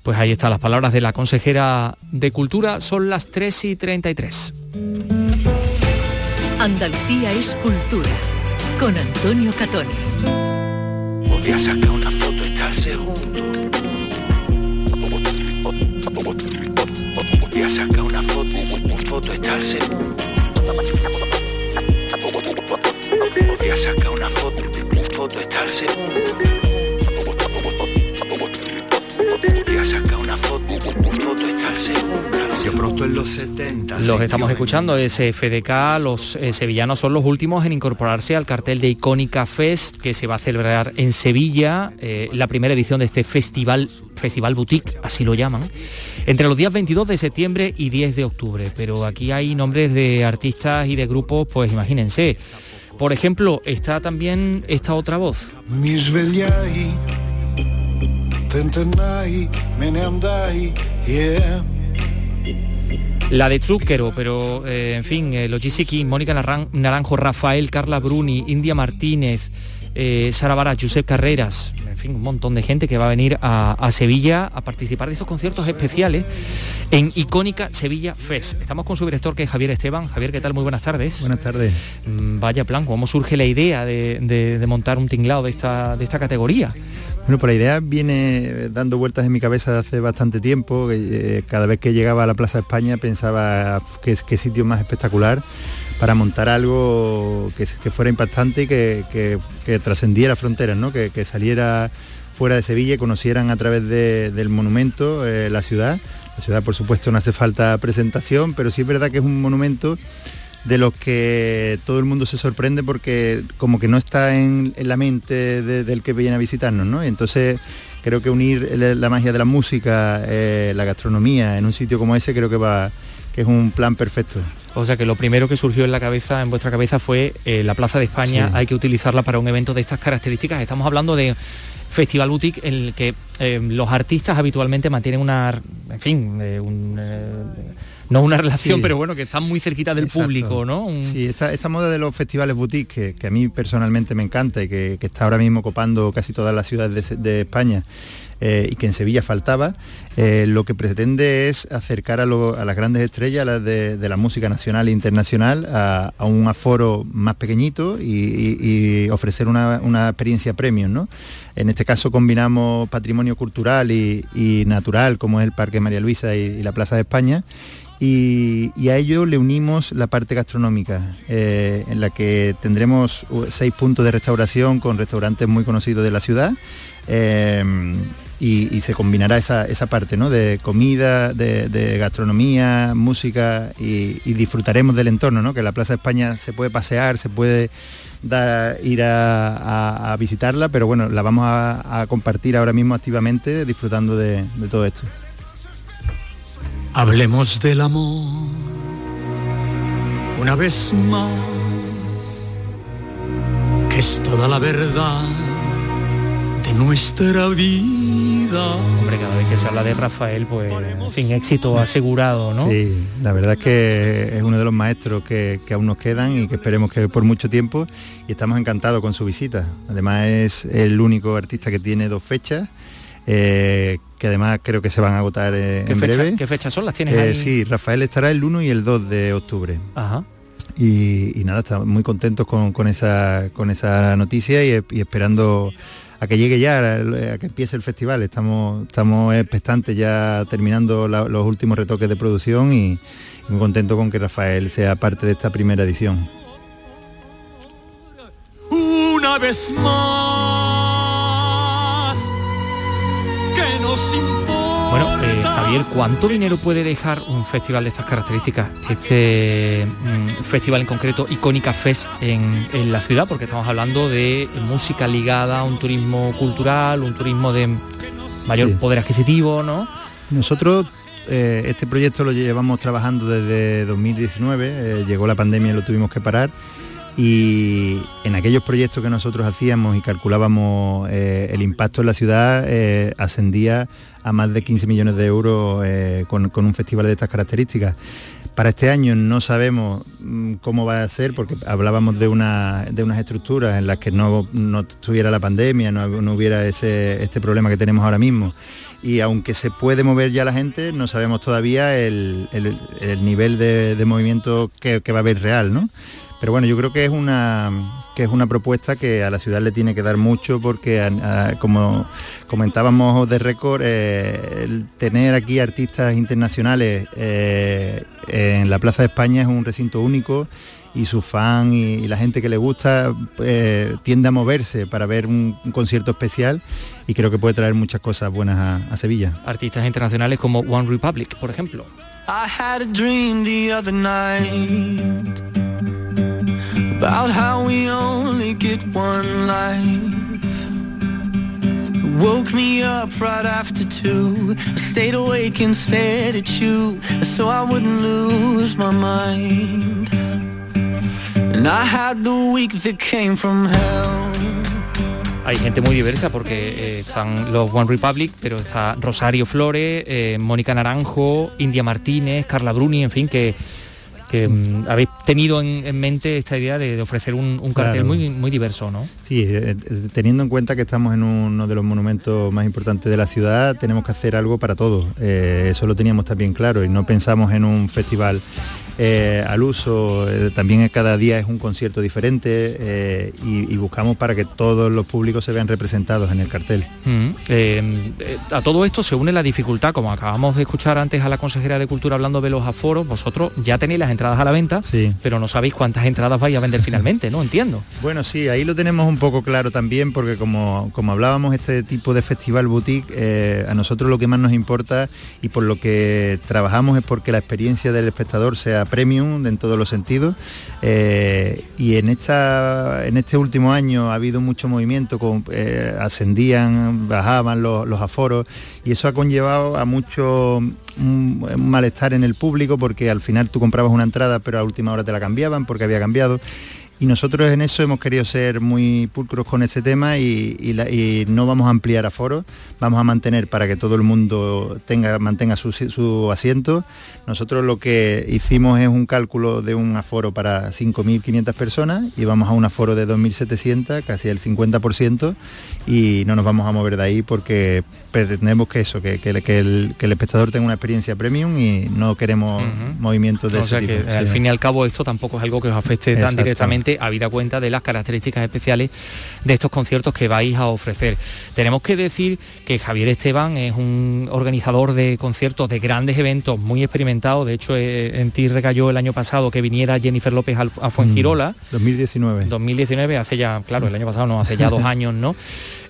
pues ahí están las palabras de la consejera de Cultura, son las 3 y 33. Andalucía es cultura, con Antonio Catoni. Voy a sacar una foto, foto, estarse juntos. Voy a sacar una foto, foto, estarse juntos. Los estamos escuchando, ese FDK, los eh, sevillanos son los últimos en incorporarse al cartel de Icónica Fest que se va a celebrar en Sevilla, eh, la primera edición de este festival, Festival Boutique, así lo llaman, entre los días 22 de septiembre y 10 de octubre. Pero aquí hay nombres de artistas y de grupos, pues imagínense. Por ejemplo, está también esta otra voz. La de Zucchero, pero eh, en fin, eh, los GCK, Mónica Naranjo, Rafael, Carla Bruni, India Martínez, eh, Sara Vara, Josep Carreras, en fin, un montón de gente que va a venir a, Sevilla a participar de esos conciertos especiales en icónica Sevilla Fest. Estamos con su director que es Javier Esteban. Javier, ¿qué tal? Muy buenas tardes. Buenas tardes. Mm, vaya plan, ¿cómo surge la idea de, montar un tinglado de esta, de esta categoría? Bueno, pues la idea viene dando vueltas en mi cabeza hace bastante tiempo. Eh, cada vez que llegaba a la Plaza España pensaba qué, sitio más espectacular para montar algo que, fuera impactante y que, trascendiera fronteras, ¿no? que, saliera fuera de Sevilla y conocieran a través del monumento eh, la ciudad. La ciudad, por supuesto, no hace falta presentación, pero sí es verdad que es un monumento de los que todo el mundo se sorprende porque como que no está en, la mente del que viene a visitarnos, ¿no? entonces creo que unir la magia de la música, eh, la gastronomía en un sitio como ese creo que va que es un plan perfecto. O sea que lo primero que surgió en la cabeza, en vuestra cabeza, fue eh, la Plaza de España, hay que utilizarla para un evento de estas características. Estamos hablando de Festival Boutique en el que eh, los artistas habitualmente mantienen una, en fin, eh, no una relación, pero bueno, que están muy cerquita del público, ¿no? Sí, esta, moda de los festivales boutique, que, a mí personalmente me encanta y que, está ahora mismo copando casi todas las ciudades de España, eh, y que en Sevilla faltaba, eh, lo que pretende es acercar a, las grandes estrellas de, la música nacional e internacional a, un aforo más pequeñito y, ofrecer una, experiencia premium. ¿no? En este caso combinamos patrimonio cultural y, natural, como es el Parque María Luisa y, la Plaza de España, y, a ello le unimos la parte gastronómica, eh, en la que tendremos seis puntos de restauración con restaurantes muy conocidos de la ciudad y, se combinará esa, parte ¿no? de comida, de, gastronomía, música y, disfrutaremos del entorno, ¿no? que la Plaza de España se puede pasear, se puede ir a, visitarla, pero bueno, la vamos a, compartir ahora mismo activamente disfrutando de todo esto. Hablemos del amor una vez más, que es toda la verdad de nuestra vida. Hombre, cada vez que se habla de Rafael, pues, sin éxito asegurado, ¿no? Sí, la verdad es que es uno de los maestros que, aún nos quedan y que esperemos que por mucho tiempo y estamos encantados con su visita. Además es el único artista que tiene dos fechas. Eh, que además creo que se van a agotar eh, en breve. ¿Qué fechas son? ¿Las tienes eh, Sí, Rafael estará el 1 y el 2 de octubre. Ajá. Y, nada, estamos muy contentos con, esa, con esa noticia y esperando a que llegue ya, a, que empiece el festival. Estamos, estamos expectantes ya terminando los últimos retoques de producción y, muy contento con que Rafael sea parte de esta primera edición. Una vez más, bueno, eh, Javier, ¿cuánto dinero puede dejar un festival de estas características? Este mm, festival en concreto, Icónica Fest en, la ciudad, porque estamos hablando de música ligada a un turismo cultural, un turismo de mayor poder adquisitivo, ¿no? Nosotros eh, este proyecto lo llevamos trabajando desde 2019, eh, llegó la pandemia y lo tuvimos que parar y en aquellos proyectos que nosotros hacíamos y calculábamos eh, el impacto en la ciudad eh, ascendía a más de 15 millones de euros eh, con, un festival de estas características. Para este año no sabemos mm, cómo va a ser porque hablábamos de, una, de unas estructuras en las que no, no estuviera la pandemia, no, hubiera ese, este problema que tenemos ahora mismo y aunque se puede mover ya la gente, no sabemos todavía el, nivel de, movimiento que, que, va a haber real, ¿no? Pero bueno, yo creo que es una que es una propuesta que a la ciudad le tiene que dar mucho porque como comentábamos de récord, eh, tener aquí artistas internacionales eh, en la Plaza de España es un recinto único y su fan y, la gente que le gusta eh, tiende a moverse para ver un, concierto especial y creo que puede traer muchas cosas buenas a, a Sevilla. Artistas internacionales como One Republic, por ejemplo. About how we only get one life. It woke me up right after two. I stayed awake and stared at you so I wouldn't lose my mind. And I had the week that came from hell. Hay gente muy diversa porque eh, están los One Republic, pero está Rosario Flores, eh, Mónica Naranjo, India Martínez, Carla Bruni, en fin, que, que mm, habéis tenido en, en mente esta idea de, de ofrecer un, un cartel Claro. muy, muy diverso, ¿no? Sí, eh, eh, teniendo en cuenta que estamos en uno de los monumentos más importantes de la ciudad, tenemos que hacer algo para todos. Eso lo teníamos también claro y no pensamos en un festival eh, al uso. eh, también cada día es un concierto diferente eh, y, y buscamos para que todos los públicos se vean representados en el cartel. Mm, eh, eh, a todo esto se une la dificultad, como acabamos de escuchar antes a la consejera de Cultura hablando de los aforos, vosotros ya tenéis las entradas a la venta, pero no sabéis cuántas entradas vais a vender finalmente, ¿no? Entiendo. Bueno, sí, ahí lo tenemos un poco claro también, porque como, como hablábamos, este tipo de festival boutique, a nosotros lo que más nos importa y por lo que trabajamos es porque la experiencia del espectador sea premium en todos los sentidos. Eh, y en, esta, en este último año ha habido mucho movimiento, con, eh, ascendían, bajaban los, los aforos, y eso ha conllevado a mucho un malestar en el público, porque al final tú comprabas una entrada, pero a última hora te la cambiaban porque había cambiado. Y nosotros en eso hemos querido ser muy pulcros con este tema y, no vamos a ampliar aforos, vamos a mantener para que todo el mundo tenga, mantenga su, su asiento. Nosotros lo que hicimos es un cálculo de un aforo para 5.500 personas y vamos a un aforo de 2.700, casi el 50%, y no nos vamos a mover de ahí porque pretendemos que eso, que, que- que el, que el espectador tenga una experiencia premium y no queremos movimientos de o ese sea tipo. que al fin y al cabo esto tampoco es algo que os afecte tan directamente, habida cuenta de las características especiales de estos conciertos que vais a ofrecer. Tenemos que decir que Javier Esteban es un organizador de conciertos, de grandes eventos, muy experimentado. De hecho, eh, en ti recayó el año pasado que viniera Jennifer López a Fuengirola. 2019. 2019, hace ya, claro, el año pasado no, hace ya [LAUGHS] dos años, ¿no?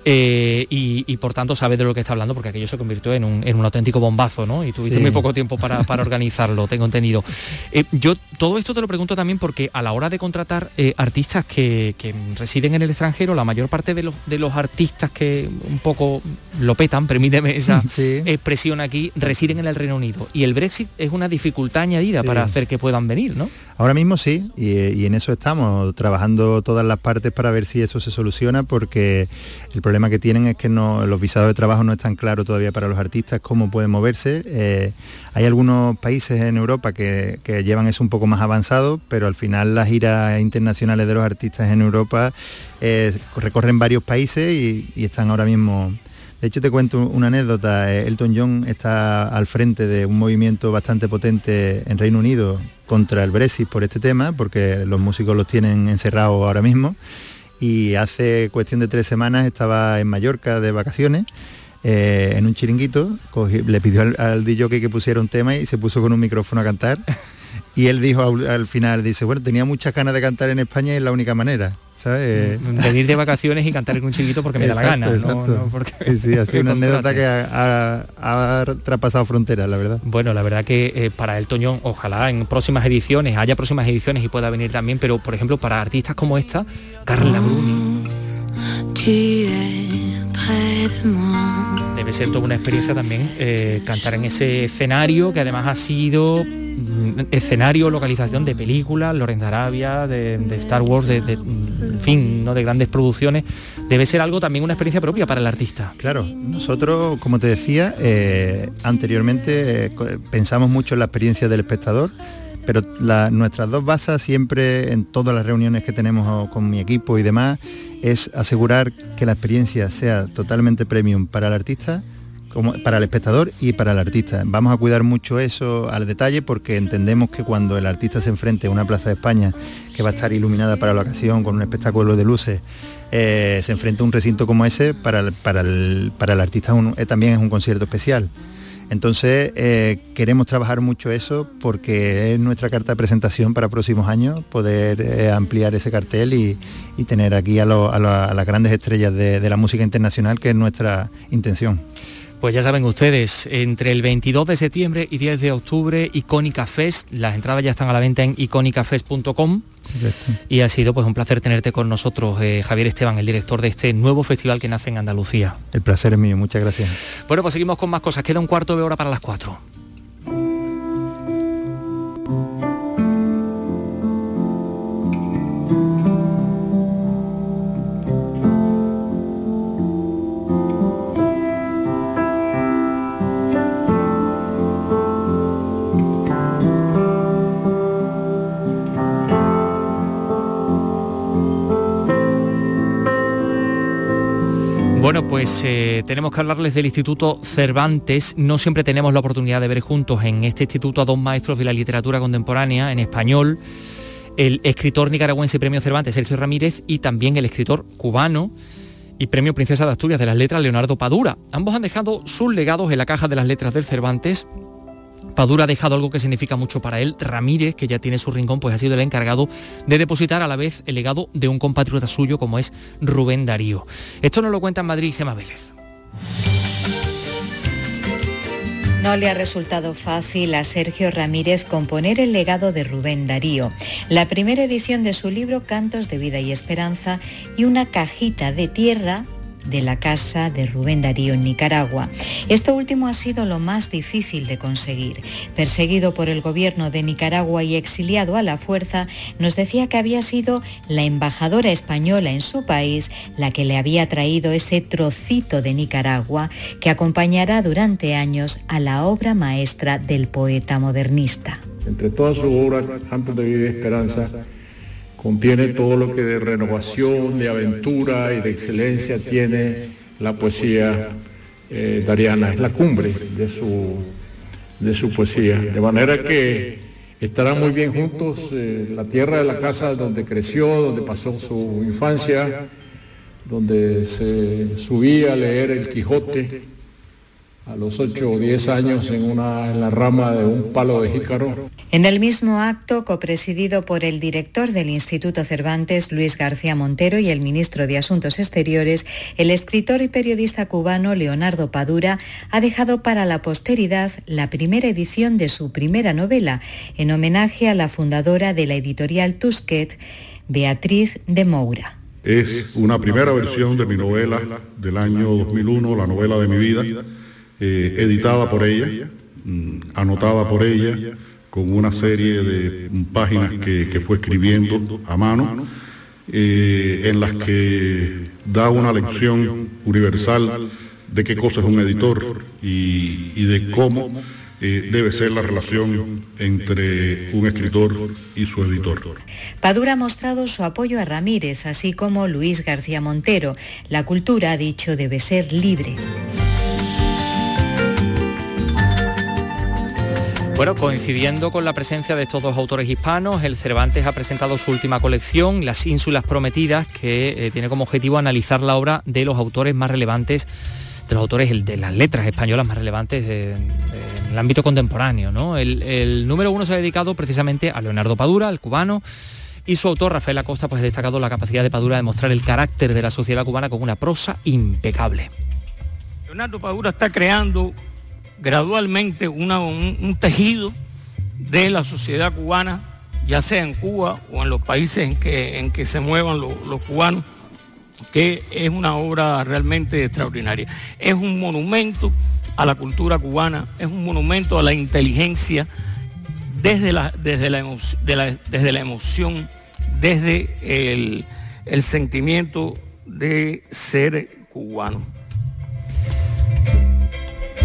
Eh, y, y, por tanto sabe de lo que está hablando porque aquello se convirtió en un, en un auténtico bombazo, ¿no? Y tuviste Sí. muy poco tiempo para, para organizarlo, tengo entendido. Eh, yo todo esto te lo pregunto también porque a la hora de contratar eh, artistas que, que residen en el extranjero, la mayor parte de los, de los artistas que un poco lo petan, permíteme esa [LAUGHS] expresión aquí, residen en el Reino Unido. Y el Brexit es una dificultad añadida Sí. para hacer que puedan venir, ¿no? Ahora mismo sí, y, y en eso estamos, trabajando todas las partes para ver si eso se soluciona, porque el problema que tienen es que los visados de trabajo no están claros todavía para los artistas cómo pueden moverse. Eh, hay algunos países en Europa que, llevan eso un poco más avanzado, pero al final las giras internacionales de los artistas en Europa eh, recorren varios países y están ahora mismo de hecho, te cuento una anécdota. Eh, Elton John está al frente de un movimiento bastante potente en Reino Unido contra el Brexit por este tema, porque los músicos los tienen encerrados ahora mismo. Y hace cuestión de tres semanas estaba en Mallorca de vacaciones. eh, en un chiringuito, le pidió al DJ que pusiera un tema y se puso con un micrófono a cantar. Y él dijo al, al final, dice, bueno, tenía muchas ganas de cantar en España y es la única manera. ¿sabes? Venir de vacaciones y cantar en un chiquito porque me da la gana. exacto. No porque- Sí, sí, ha sido una anécdota que ha, ha- ha traspasado fronteras, la verdad. Bueno, la verdad que eh, para el Toñón, ojalá en próximas ediciones, haya próximas ediciones y pueda venir también, pero por ejemplo para artistas como esta, Carla Bruni, debe ser toda una experiencia también eh, cantar en ese escenario que además ha sido mm, escenario, localización de películas, Lorenz Arabia, de, Star Wars, de, mm, fin, ¿no? de grandes producciones, debe ser algo también una experiencia propia para el artista. Claro, nosotros, como te decía, eh, anteriormente eh, pensamos mucho en la experiencia del espectador, pero la- nuestras dos bases siempre en todas las reuniones que tenemos con mi equipo y demás es asegurar que la experiencia sea totalmente premium para el artista para el espectador y para el artista. Vamos a cuidar mucho eso al detalle porque entendemos que cuando el artista se enfrente a una plaza de España que va a estar iluminada para la ocasión con un espectáculo de luces, eh, se enfrenta a un recinto como ese, para el, para el, para el artista eh, también es un concierto especial. Entonces eh, queremos trabajar mucho eso porque es nuestra carta de presentación para próximos años, poder ampliar ese cartel y, y tener aquí a, las grandes estrellas de la música internacional, que es nuestra intención. Pues ya saben ustedes, entre el 22 de septiembre y 10 de octubre, Icónica Fest, las entradas ya están a la venta en icónicafest.com y ha sido pues un placer tenerte con nosotros, eh, Javier Esteban, el director de este nuevo festival que nace en Andalucía. El placer es mío, muchas gracias. Bueno, pues seguimos con más cosas, queda un cuarto de hora para las cuatro. Pues eh, tenemos que hablarles del Instituto Cervantes. No siempre tenemos la oportunidad de ver juntos en este instituto a dos maestros de la literatura contemporánea en español, el escritor nicaragüense premio Cervantes Sergio Ramírez y también el escritor cubano y premio Princesa de Asturias de las Letras Leonardo Padura. Ambos han dejado sus legados en la caja de las letras del Cervantes Padura ha dejado algo que significa mucho para él. Ramírez, que ya tiene su rincón, pues ha sido el encargado de depositar a la vez el legado de un compatriota suyo como es Rubén Darío. Esto nos lo cuenta en Madrid Gema Vélez. No le ha resultado fácil a Sergio Ramírez componer el legado de Rubén Darío, la primera edición de su libro Cantos de Vida y Esperanza y una cajita de tierra de la casa de Rubén Darío en Nicaragua. Esto último ha sido lo más difícil de conseguir. Perseguido por el gobierno de Nicaragua y exiliado a la fuerza, nos decía que había sido la embajadora española en su país la que le había traído ese trocito de Nicaragua que acompañará durante años a la obra maestra del poeta modernista. Entre todas sus obras, Cantos de Vida y Esperanza, contiene todo lo que de renovación, de aventura y de excelencia tiene la poesía eh, dariana, es la cumbre de su, de su poesía. De manera que estarán muy bien juntos, eh, la tierra de la casa donde creció, donde pasó su infancia, donde se subía a leer el Quijote a los 8 o 10 años en, una, en la rama de un palo de jícaro. En el mismo acto, copresidido por el director del Instituto Cervantes, Luis García Montero, y el ministro de Asuntos Exteriores, el escritor y periodista cubano Leonardo Padura ha dejado para la posteridad la primera edición de su primera novela, en homenaje a la fundadora de la editorial Tusquet, Beatriz de Moura. Es una primera versión de mi novela del año 2001, la novela de mi vida eh, editada por ella, mm, anotada por ella, con una serie de páginas que, fue escribiendo a mano, eh, en las que da una lección universal de qué cosa es un editor y, de cómo eh, debe ser la relación entre un escritor y su editor. Padura ha mostrado su apoyo a Ramírez, así como Luis García Montero. La cultura, ha dicho, debe ser libre. Bueno, coincidiendo con la presencia de estos dos autores hispanos, el Cervantes ha presentado su última colección, Las Ínsulas Prometidas, que eh, tiene como objetivo analizar la obra de los autores más relevantes, de los autores de las letras españolas más relevantes en el ámbito contemporáneo. El, número uno se ha dedicado precisamente a Leonardo Padura, el cubano, y su autor, Rafael Acosta, pues ha destacado la capacidad de Padura de mostrar el carácter de la sociedad cubana con una prosa impecable. Leonardo Padura está creando gradualmente un, tejido de la sociedad cubana, ya sea en Cuba o en los países en que, en que se muevan los cubanos, que es una obra realmente extraordinaria. Es un monumento a la cultura cubana, es un monumento a la inteligencia desde la, desde la, desde la emoción, desde el, el sentimiento de ser cubano.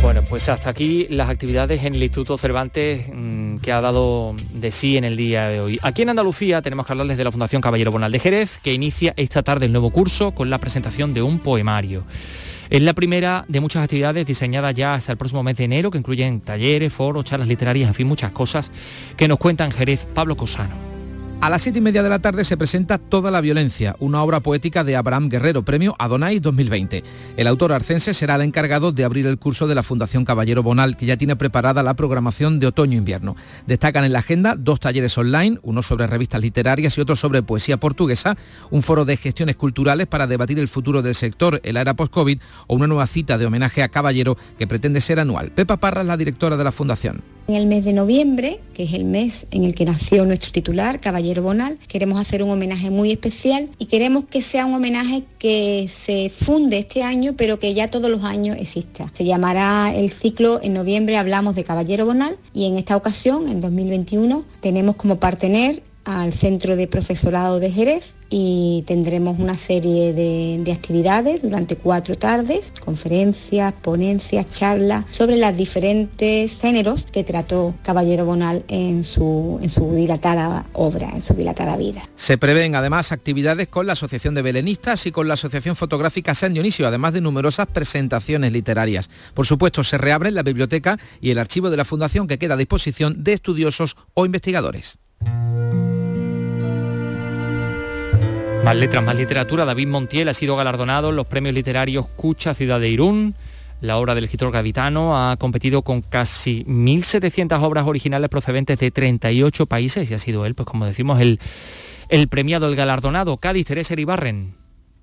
Bueno, pues hasta aquí las actividades en el Instituto Cervantes mm, que ha dado de sí en el día de hoy. Aquí en Andalucía tenemos que hablarles de la Fundación Caballero Bonal de Jerez, que inicia esta tarde el nuevo curso con la presentación de un poemario. Es la primera de muchas actividades diseñadas ya hasta el próximo mes de enero, que incluyen talleres, foros, charlas literarias, en fin, muchas cosas que nos cuentan Jerez Pablo Cosano. A las siete y media de la tarde se presenta Toda la violencia, una obra poética de Abraham Guerrero, premio Adonai 2020. El autor arcense será el encargado de abrir el curso de la Fundación Caballero Bonal, que ya tiene preparada la programación de otoño-invierno. Destacan en la agenda dos talleres online, uno sobre revistas literarias y otro sobre poesía portuguesa, un foro de gestiones culturales para debatir el futuro del sector en la era post-COVID o una nueva cita de homenaje a Caballero que pretende ser anual. Pepa Parra es la directora de la Fundación. En el mes de noviembre, que es el mes en el que nació nuestro titular, Caballero Bonal, queremos hacer un homenaje muy especial y queremos que sea un homenaje que se funde este año, pero que ya todos los años exista. Se llamará el ciclo, en noviembre hablamos de Caballero Bonal y en esta ocasión, en 2021, tenemos como partener al Centro de Profesorado de Jerez y tendremos una serie de, de, actividades durante cuatro tardes, conferencias, ponencias, charlas sobre los diferentes géneros que trató Caballero Bonal en su, en su dilatada obra, en su dilatada vida. Se prevén además actividades con la Asociación de Belenistas y con la Asociación Fotográfica San Dionisio, además de numerosas presentaciones literarias. Por supuesto, se reabren la biblioteca y el archivo de la Fundación que queda a disposición de estudiosos o investigadores. Más letras, más literatura. David Montiel ha sido galardonado en los premios literarios Cucha, Ciudad de Irún. La obra del escritor gaditano ha competido con casi 1.700 obras originales procedentes de 38 países y ha sido él, pues como decimos, el, el premiado, el galardonado. Cádiz, Teresa Ibarren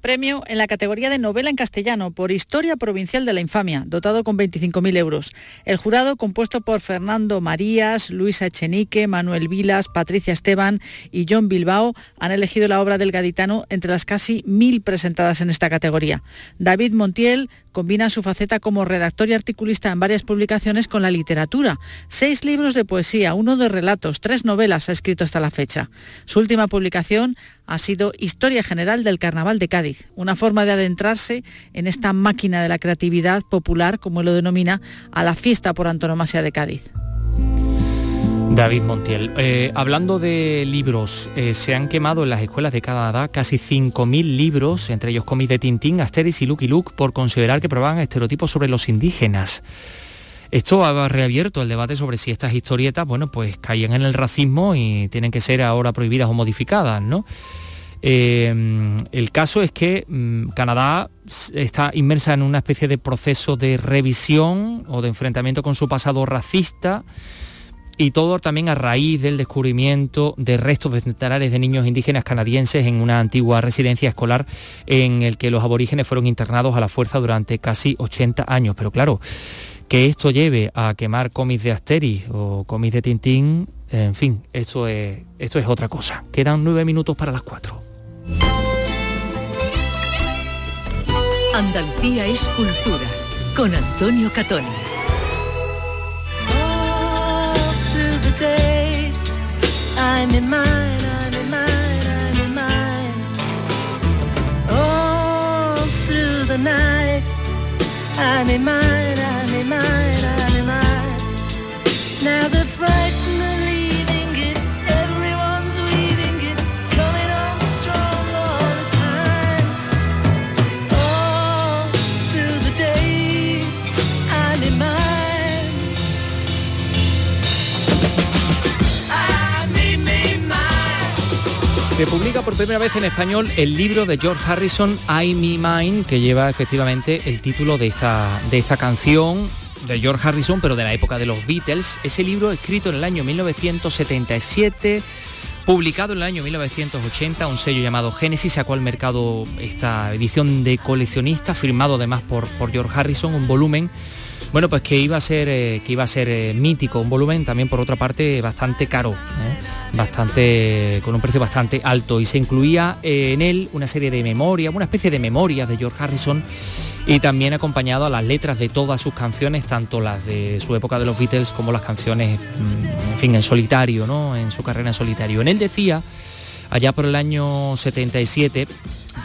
premio en la categoría de novela en castellano por Historia Provincial de la Infamia, dotado con 25.000 euros. El jurado, compuesto por Fernando Marías, Luisa Echenique, Manuel Vilas, Patricia Esteban y John Bilbao, han elegido la obra del gaditano entre las casi mil presentadas en esta categoría. David Montiel combina su faceta como redactor y articulista en varias publicaciones con la literatura. Seis libros de poesía, uno de relatos, tres novelas ha escrito hasta la fecha. Su última publicación ha sido Historia General del Carnaval de Cádiz, una forma de adentrarse en esta máquina de la creatividad popular, como lo denomina, a la fiesta por antonomasia de Cádiz. David Montiel, eh, hablando de libros, eh, se han quemado en las escuelas de Canadá casi 5.000 libros, entre ellos cómics de Tintín, Asterix y Lucky Luke, por considerar que probaban estereotipos sobre los indígenas. Esto ha reabierto el debate sobre si estas historietas, bueno, pues caían en el racismo y tienen que ser ahora prohibidas o modificadas, ¿no? Eh, el caso es que mm, Canadá está inmersa en una especie de proceso de revisión o de enfrentamiento con su pasado racista y todo también a raíz del descubrimiento de restos vegetales de niños indígenas canadienses en una antigua residencia escolar en el que los aborígenes fueron internados a la fuerza durante casi 80 años. Pero claro, que esto lleve a quemar cómics de Asterix o cómics de Tintín, en fin, esto es, esto es otra cosa. Quedan nueve minutos para las cuatro. Andalucía es cultura, con Antonio Catoni. Day. I'm in mine, I'm in mine, I'm in mine. All through the night, I'm in mine, I'm in mine, I'm in mine. Now the frightened Se publica por primera vez en español el libro de George Harrison, I Me Mine, que lleva efectivamente el título de esta, de esta canción de George Harrison, pero de la época de los Beatles. Ese libro escrito en el año 1977, publicado en el año 1980, un sello llamado Genesis sacó al mercado esta edición de coleccionista, firmado además por, por George Harrison, un volumen bueno, pues que iba a ser, eh, que iba a ser eh, mítico, un volumen también por otra parte bastante caro, ¿eh? Bastante, con un precio bastante alto y se incluía en él una serie de memorias, una especie de memorias de George Harrison y también acompañado a las letras de todas sus canciones, tanto las de su época de los Beatles como las canciones, mm, en fin, en solitario, ¿no? En su carrera en solitario. En él decía, allá por el año 77,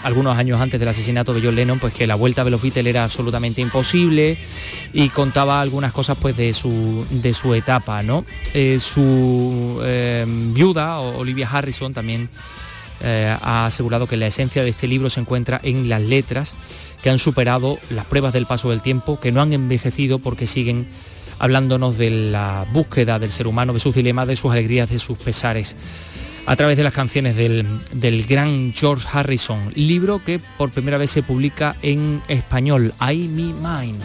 algunos años antes del asesinato de John Lennon, pues que la vuelta los Beatles era absolutamente imposible y contaba algunas cosas pues de su, de su etapa, ¿no? Eh, su eh, viuda, Olivia Harrison, también eh, ha asegurado que la esencia de este libro se encuentra en las letras que han superado las pruebas del paso del tiempo, que no han envejecido porque siguen hablándonos de la búsqueda del ser humano, de sus dilemas, de sus alegrías, de sus pesares a través de las canciones del, del, gran George Harrison, libro que por primera vez se publica en español, I Me Mine.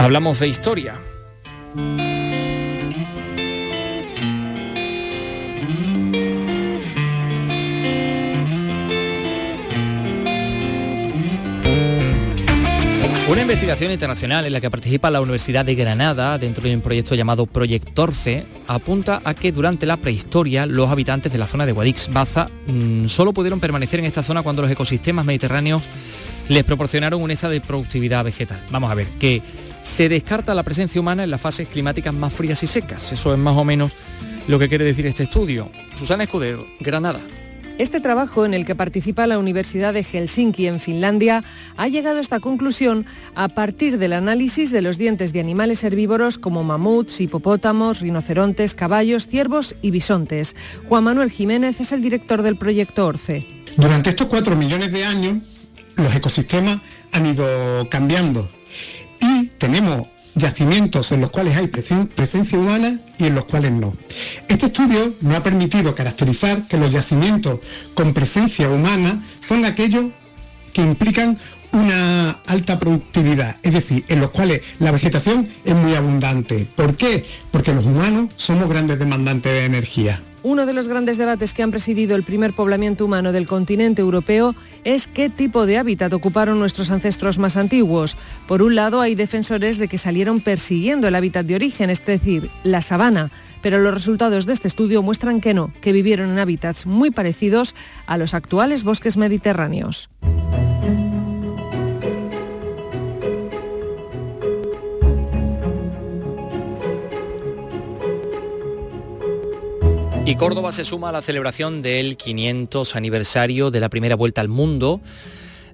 Hablamos de historia. Una investigación internacional en la que participa la Universidad de Granada dentro de un proyecto llamado Proyectorce apunta a que durante la prehistoria los habitantes de la zona de Guadix-Baza mmm, solo pudieron permanecer en esta zona cuando los ecosistemas mediterráneos les proporcionaron un estado de productividad vegetal. Vamos a ver, que se descarta la presencia humana en las fases climáticas más frías y secas. Eso es más o menos lo que quiere decir este estudio. Susana Escudero, Granada. Este trabajo, en el que participa la Universidad de Helsinki en Finlandia, ha llegado a esta conclusión a partir del análisis de los dientes de animales herbívoros como mamuts, hipopótamos, rinocerontes, caballos, ciervos y bisontes. Juan Manuel Jiménez es el director del proyecto ORCE. Durante estos cuatro millones de años, los ecosistemas han ido cambiando y tenemos yacimientos en los cuales hay presencia humana y en los cuales no. Este estudio nos ha permitido caracterizar que los yacimientos con presencia humana son aquellos que implican una alta productividad, es decir, en los cuales la vegetación es muy abundante. ¿Por qué? Porque los humanos somos grandes demandantes de energía. Uno de los grandes debates que han presidido el primer poblamiento humano del continente europeo es qué tipo de hábitat ocuparon nuestros ancestros más antiguos. Por un lado, hay defensores de que salieron persiguiendo el hábitat de origen, es decir, la sabana, pero los resultados de este estudio muestran que no, que vivieron en hábitats muy parecidos a los actuales bosques mediterráneos. Y Córdoba se suma a la celebración del 500 aniversario de la primera vuelta al mundo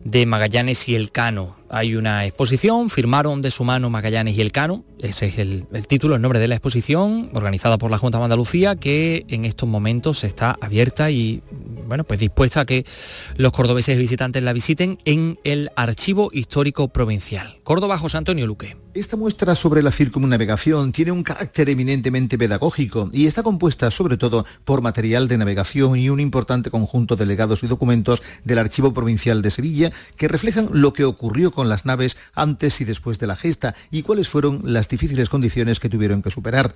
de Magallanes y Elcano. Hay una exposición, firmaron de su mano Magallanes y Elcano, ese es el, título, el nombre de la exposición, organizada por la Junta de Andalucía, que en estos momentos está abierta y bueno, pues dispuesta a que los cordobeses visitantes la visiten en el Archivo Histórico Provincial. Córdoba, José Antonio Luque. Esta muestra sobre la circunnavegación tiene un carácter eminentemente pedagógico y está compuesta sobre todo por material de navegación y un importante conjunto de legados y documentos del Archivo Provincial de Sevilla que reflejan lo que ocurrió con las naves antes y después de la gesta y cuáles fueron las difíciles condiciones que tuvieron que superar.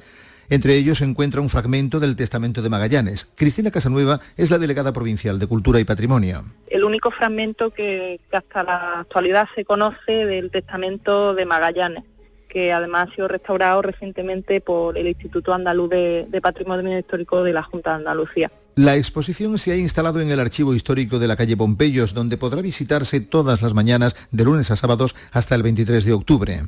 Entre ellos se encuentra un fragmento del Testamento de Magallanes. Cristina Casanueva es la delegada provincial de Cultura y Patrimonio. El único fragmento que, hasta la actualidad se conoce del Testamento de Magallanes que además ha sido restaurado recientemente por el Instituto Andaluz de, Patrimonio Histórico de la Junta de Andalucía. La exposición se ha instalado en el Archivo Histórico de la calle Pompeyos, donde podrá visitarse todas las mañanas de lunes a sábados hasta el 23 de octubre.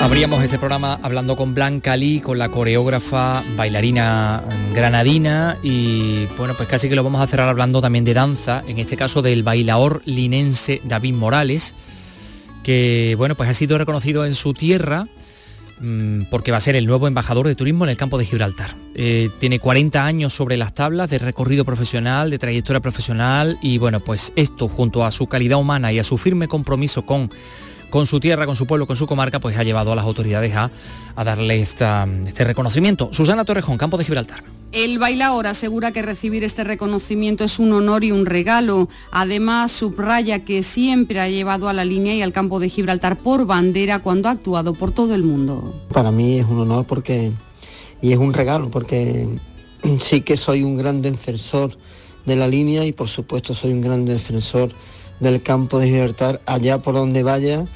Abríamos este programa hablando con Blanca Lee, con la coreógrafa bailarina granadina y bueno, pues casi que lo vamos a cerrar hablando también de danza, en este caso del bailaor linense David Morales, que bueno, pues ha sido reconocido en su tierra mmm, porque va a ser el nuevo embajador de turismo en el campo de Gibraltar. Eh, tiene 40 años sobre las tablas de recorrido profesional, de trayectoria profesional y bueno, pues esto junto a su calidad humana y a su firme compromiso con con su tierra, con su pueblo, con su comarca, pues ha llevado a las autoridades a, a darle esta, este reconocimiento. Susana Torrejón, Campo de Gibraltar. El bailaor asegura que recibir este reconocimiento es un honor y un regalo. Además, subraya que siempre ha llevado a la línea y al campo de Gibraltar por bandera cuando ha actuado por todo el mundo. Para mí es un honor porque y es un regalo porque [CLEARS THROAT] sí que soy un gran defensor de la línea y por supuesto soy un gran defensor del campo de Gibraltar allá por donde vaya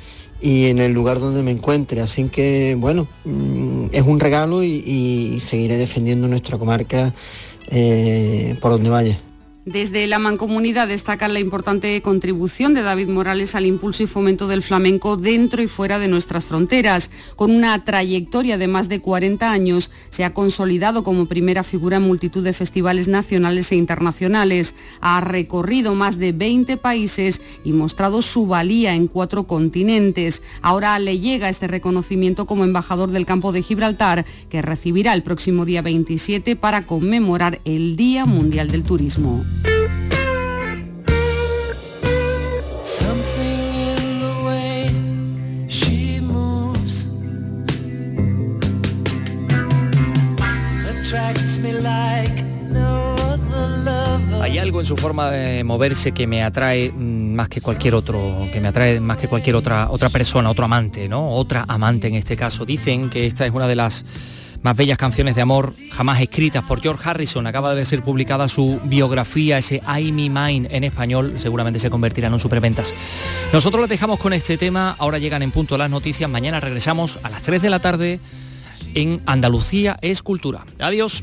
y en el lugar donde me encuentre. Así que, bueno, mm, es un regalo y, seguiré defendiendo nuestra comarca eh, por donde vaya. Desde la Mancomunidad destacan la importante contribución de David Morales al impulso y fomento del flamenco dentro y fuera de nuestras fronteras. Con una trayectoria de más de 40 años, se ha consolidado como primera figura en multitud de festivales nacionales e internacionales. Ha recorrido más de 20 países y mostrado su valía en cuatro continentes. Ahora le llega este reconocimiento como embajador del campo de Gibraltar, que recibirá el próximo día 27 para conmemorar el Día Mundial del Turismo. Hay algo en su forma de moverse que me atrae más que cualquier otro, que me atrae más que cualquier otra otra persona, otro amante, ¿no? Otra amante en este caso. Dicen que esta es una de las más bellas canciones de amor jamás escritas por George Harrison. Acaba de ser publicada su biografía, ese I Me Mine en español, seguramente se convertirán en superventas. Nosotros les dejamos con este tema, ahora llegan en punto las noticias, mañana regresamos a las 3 de la tarde en Andalucía es Cultura. Adiós.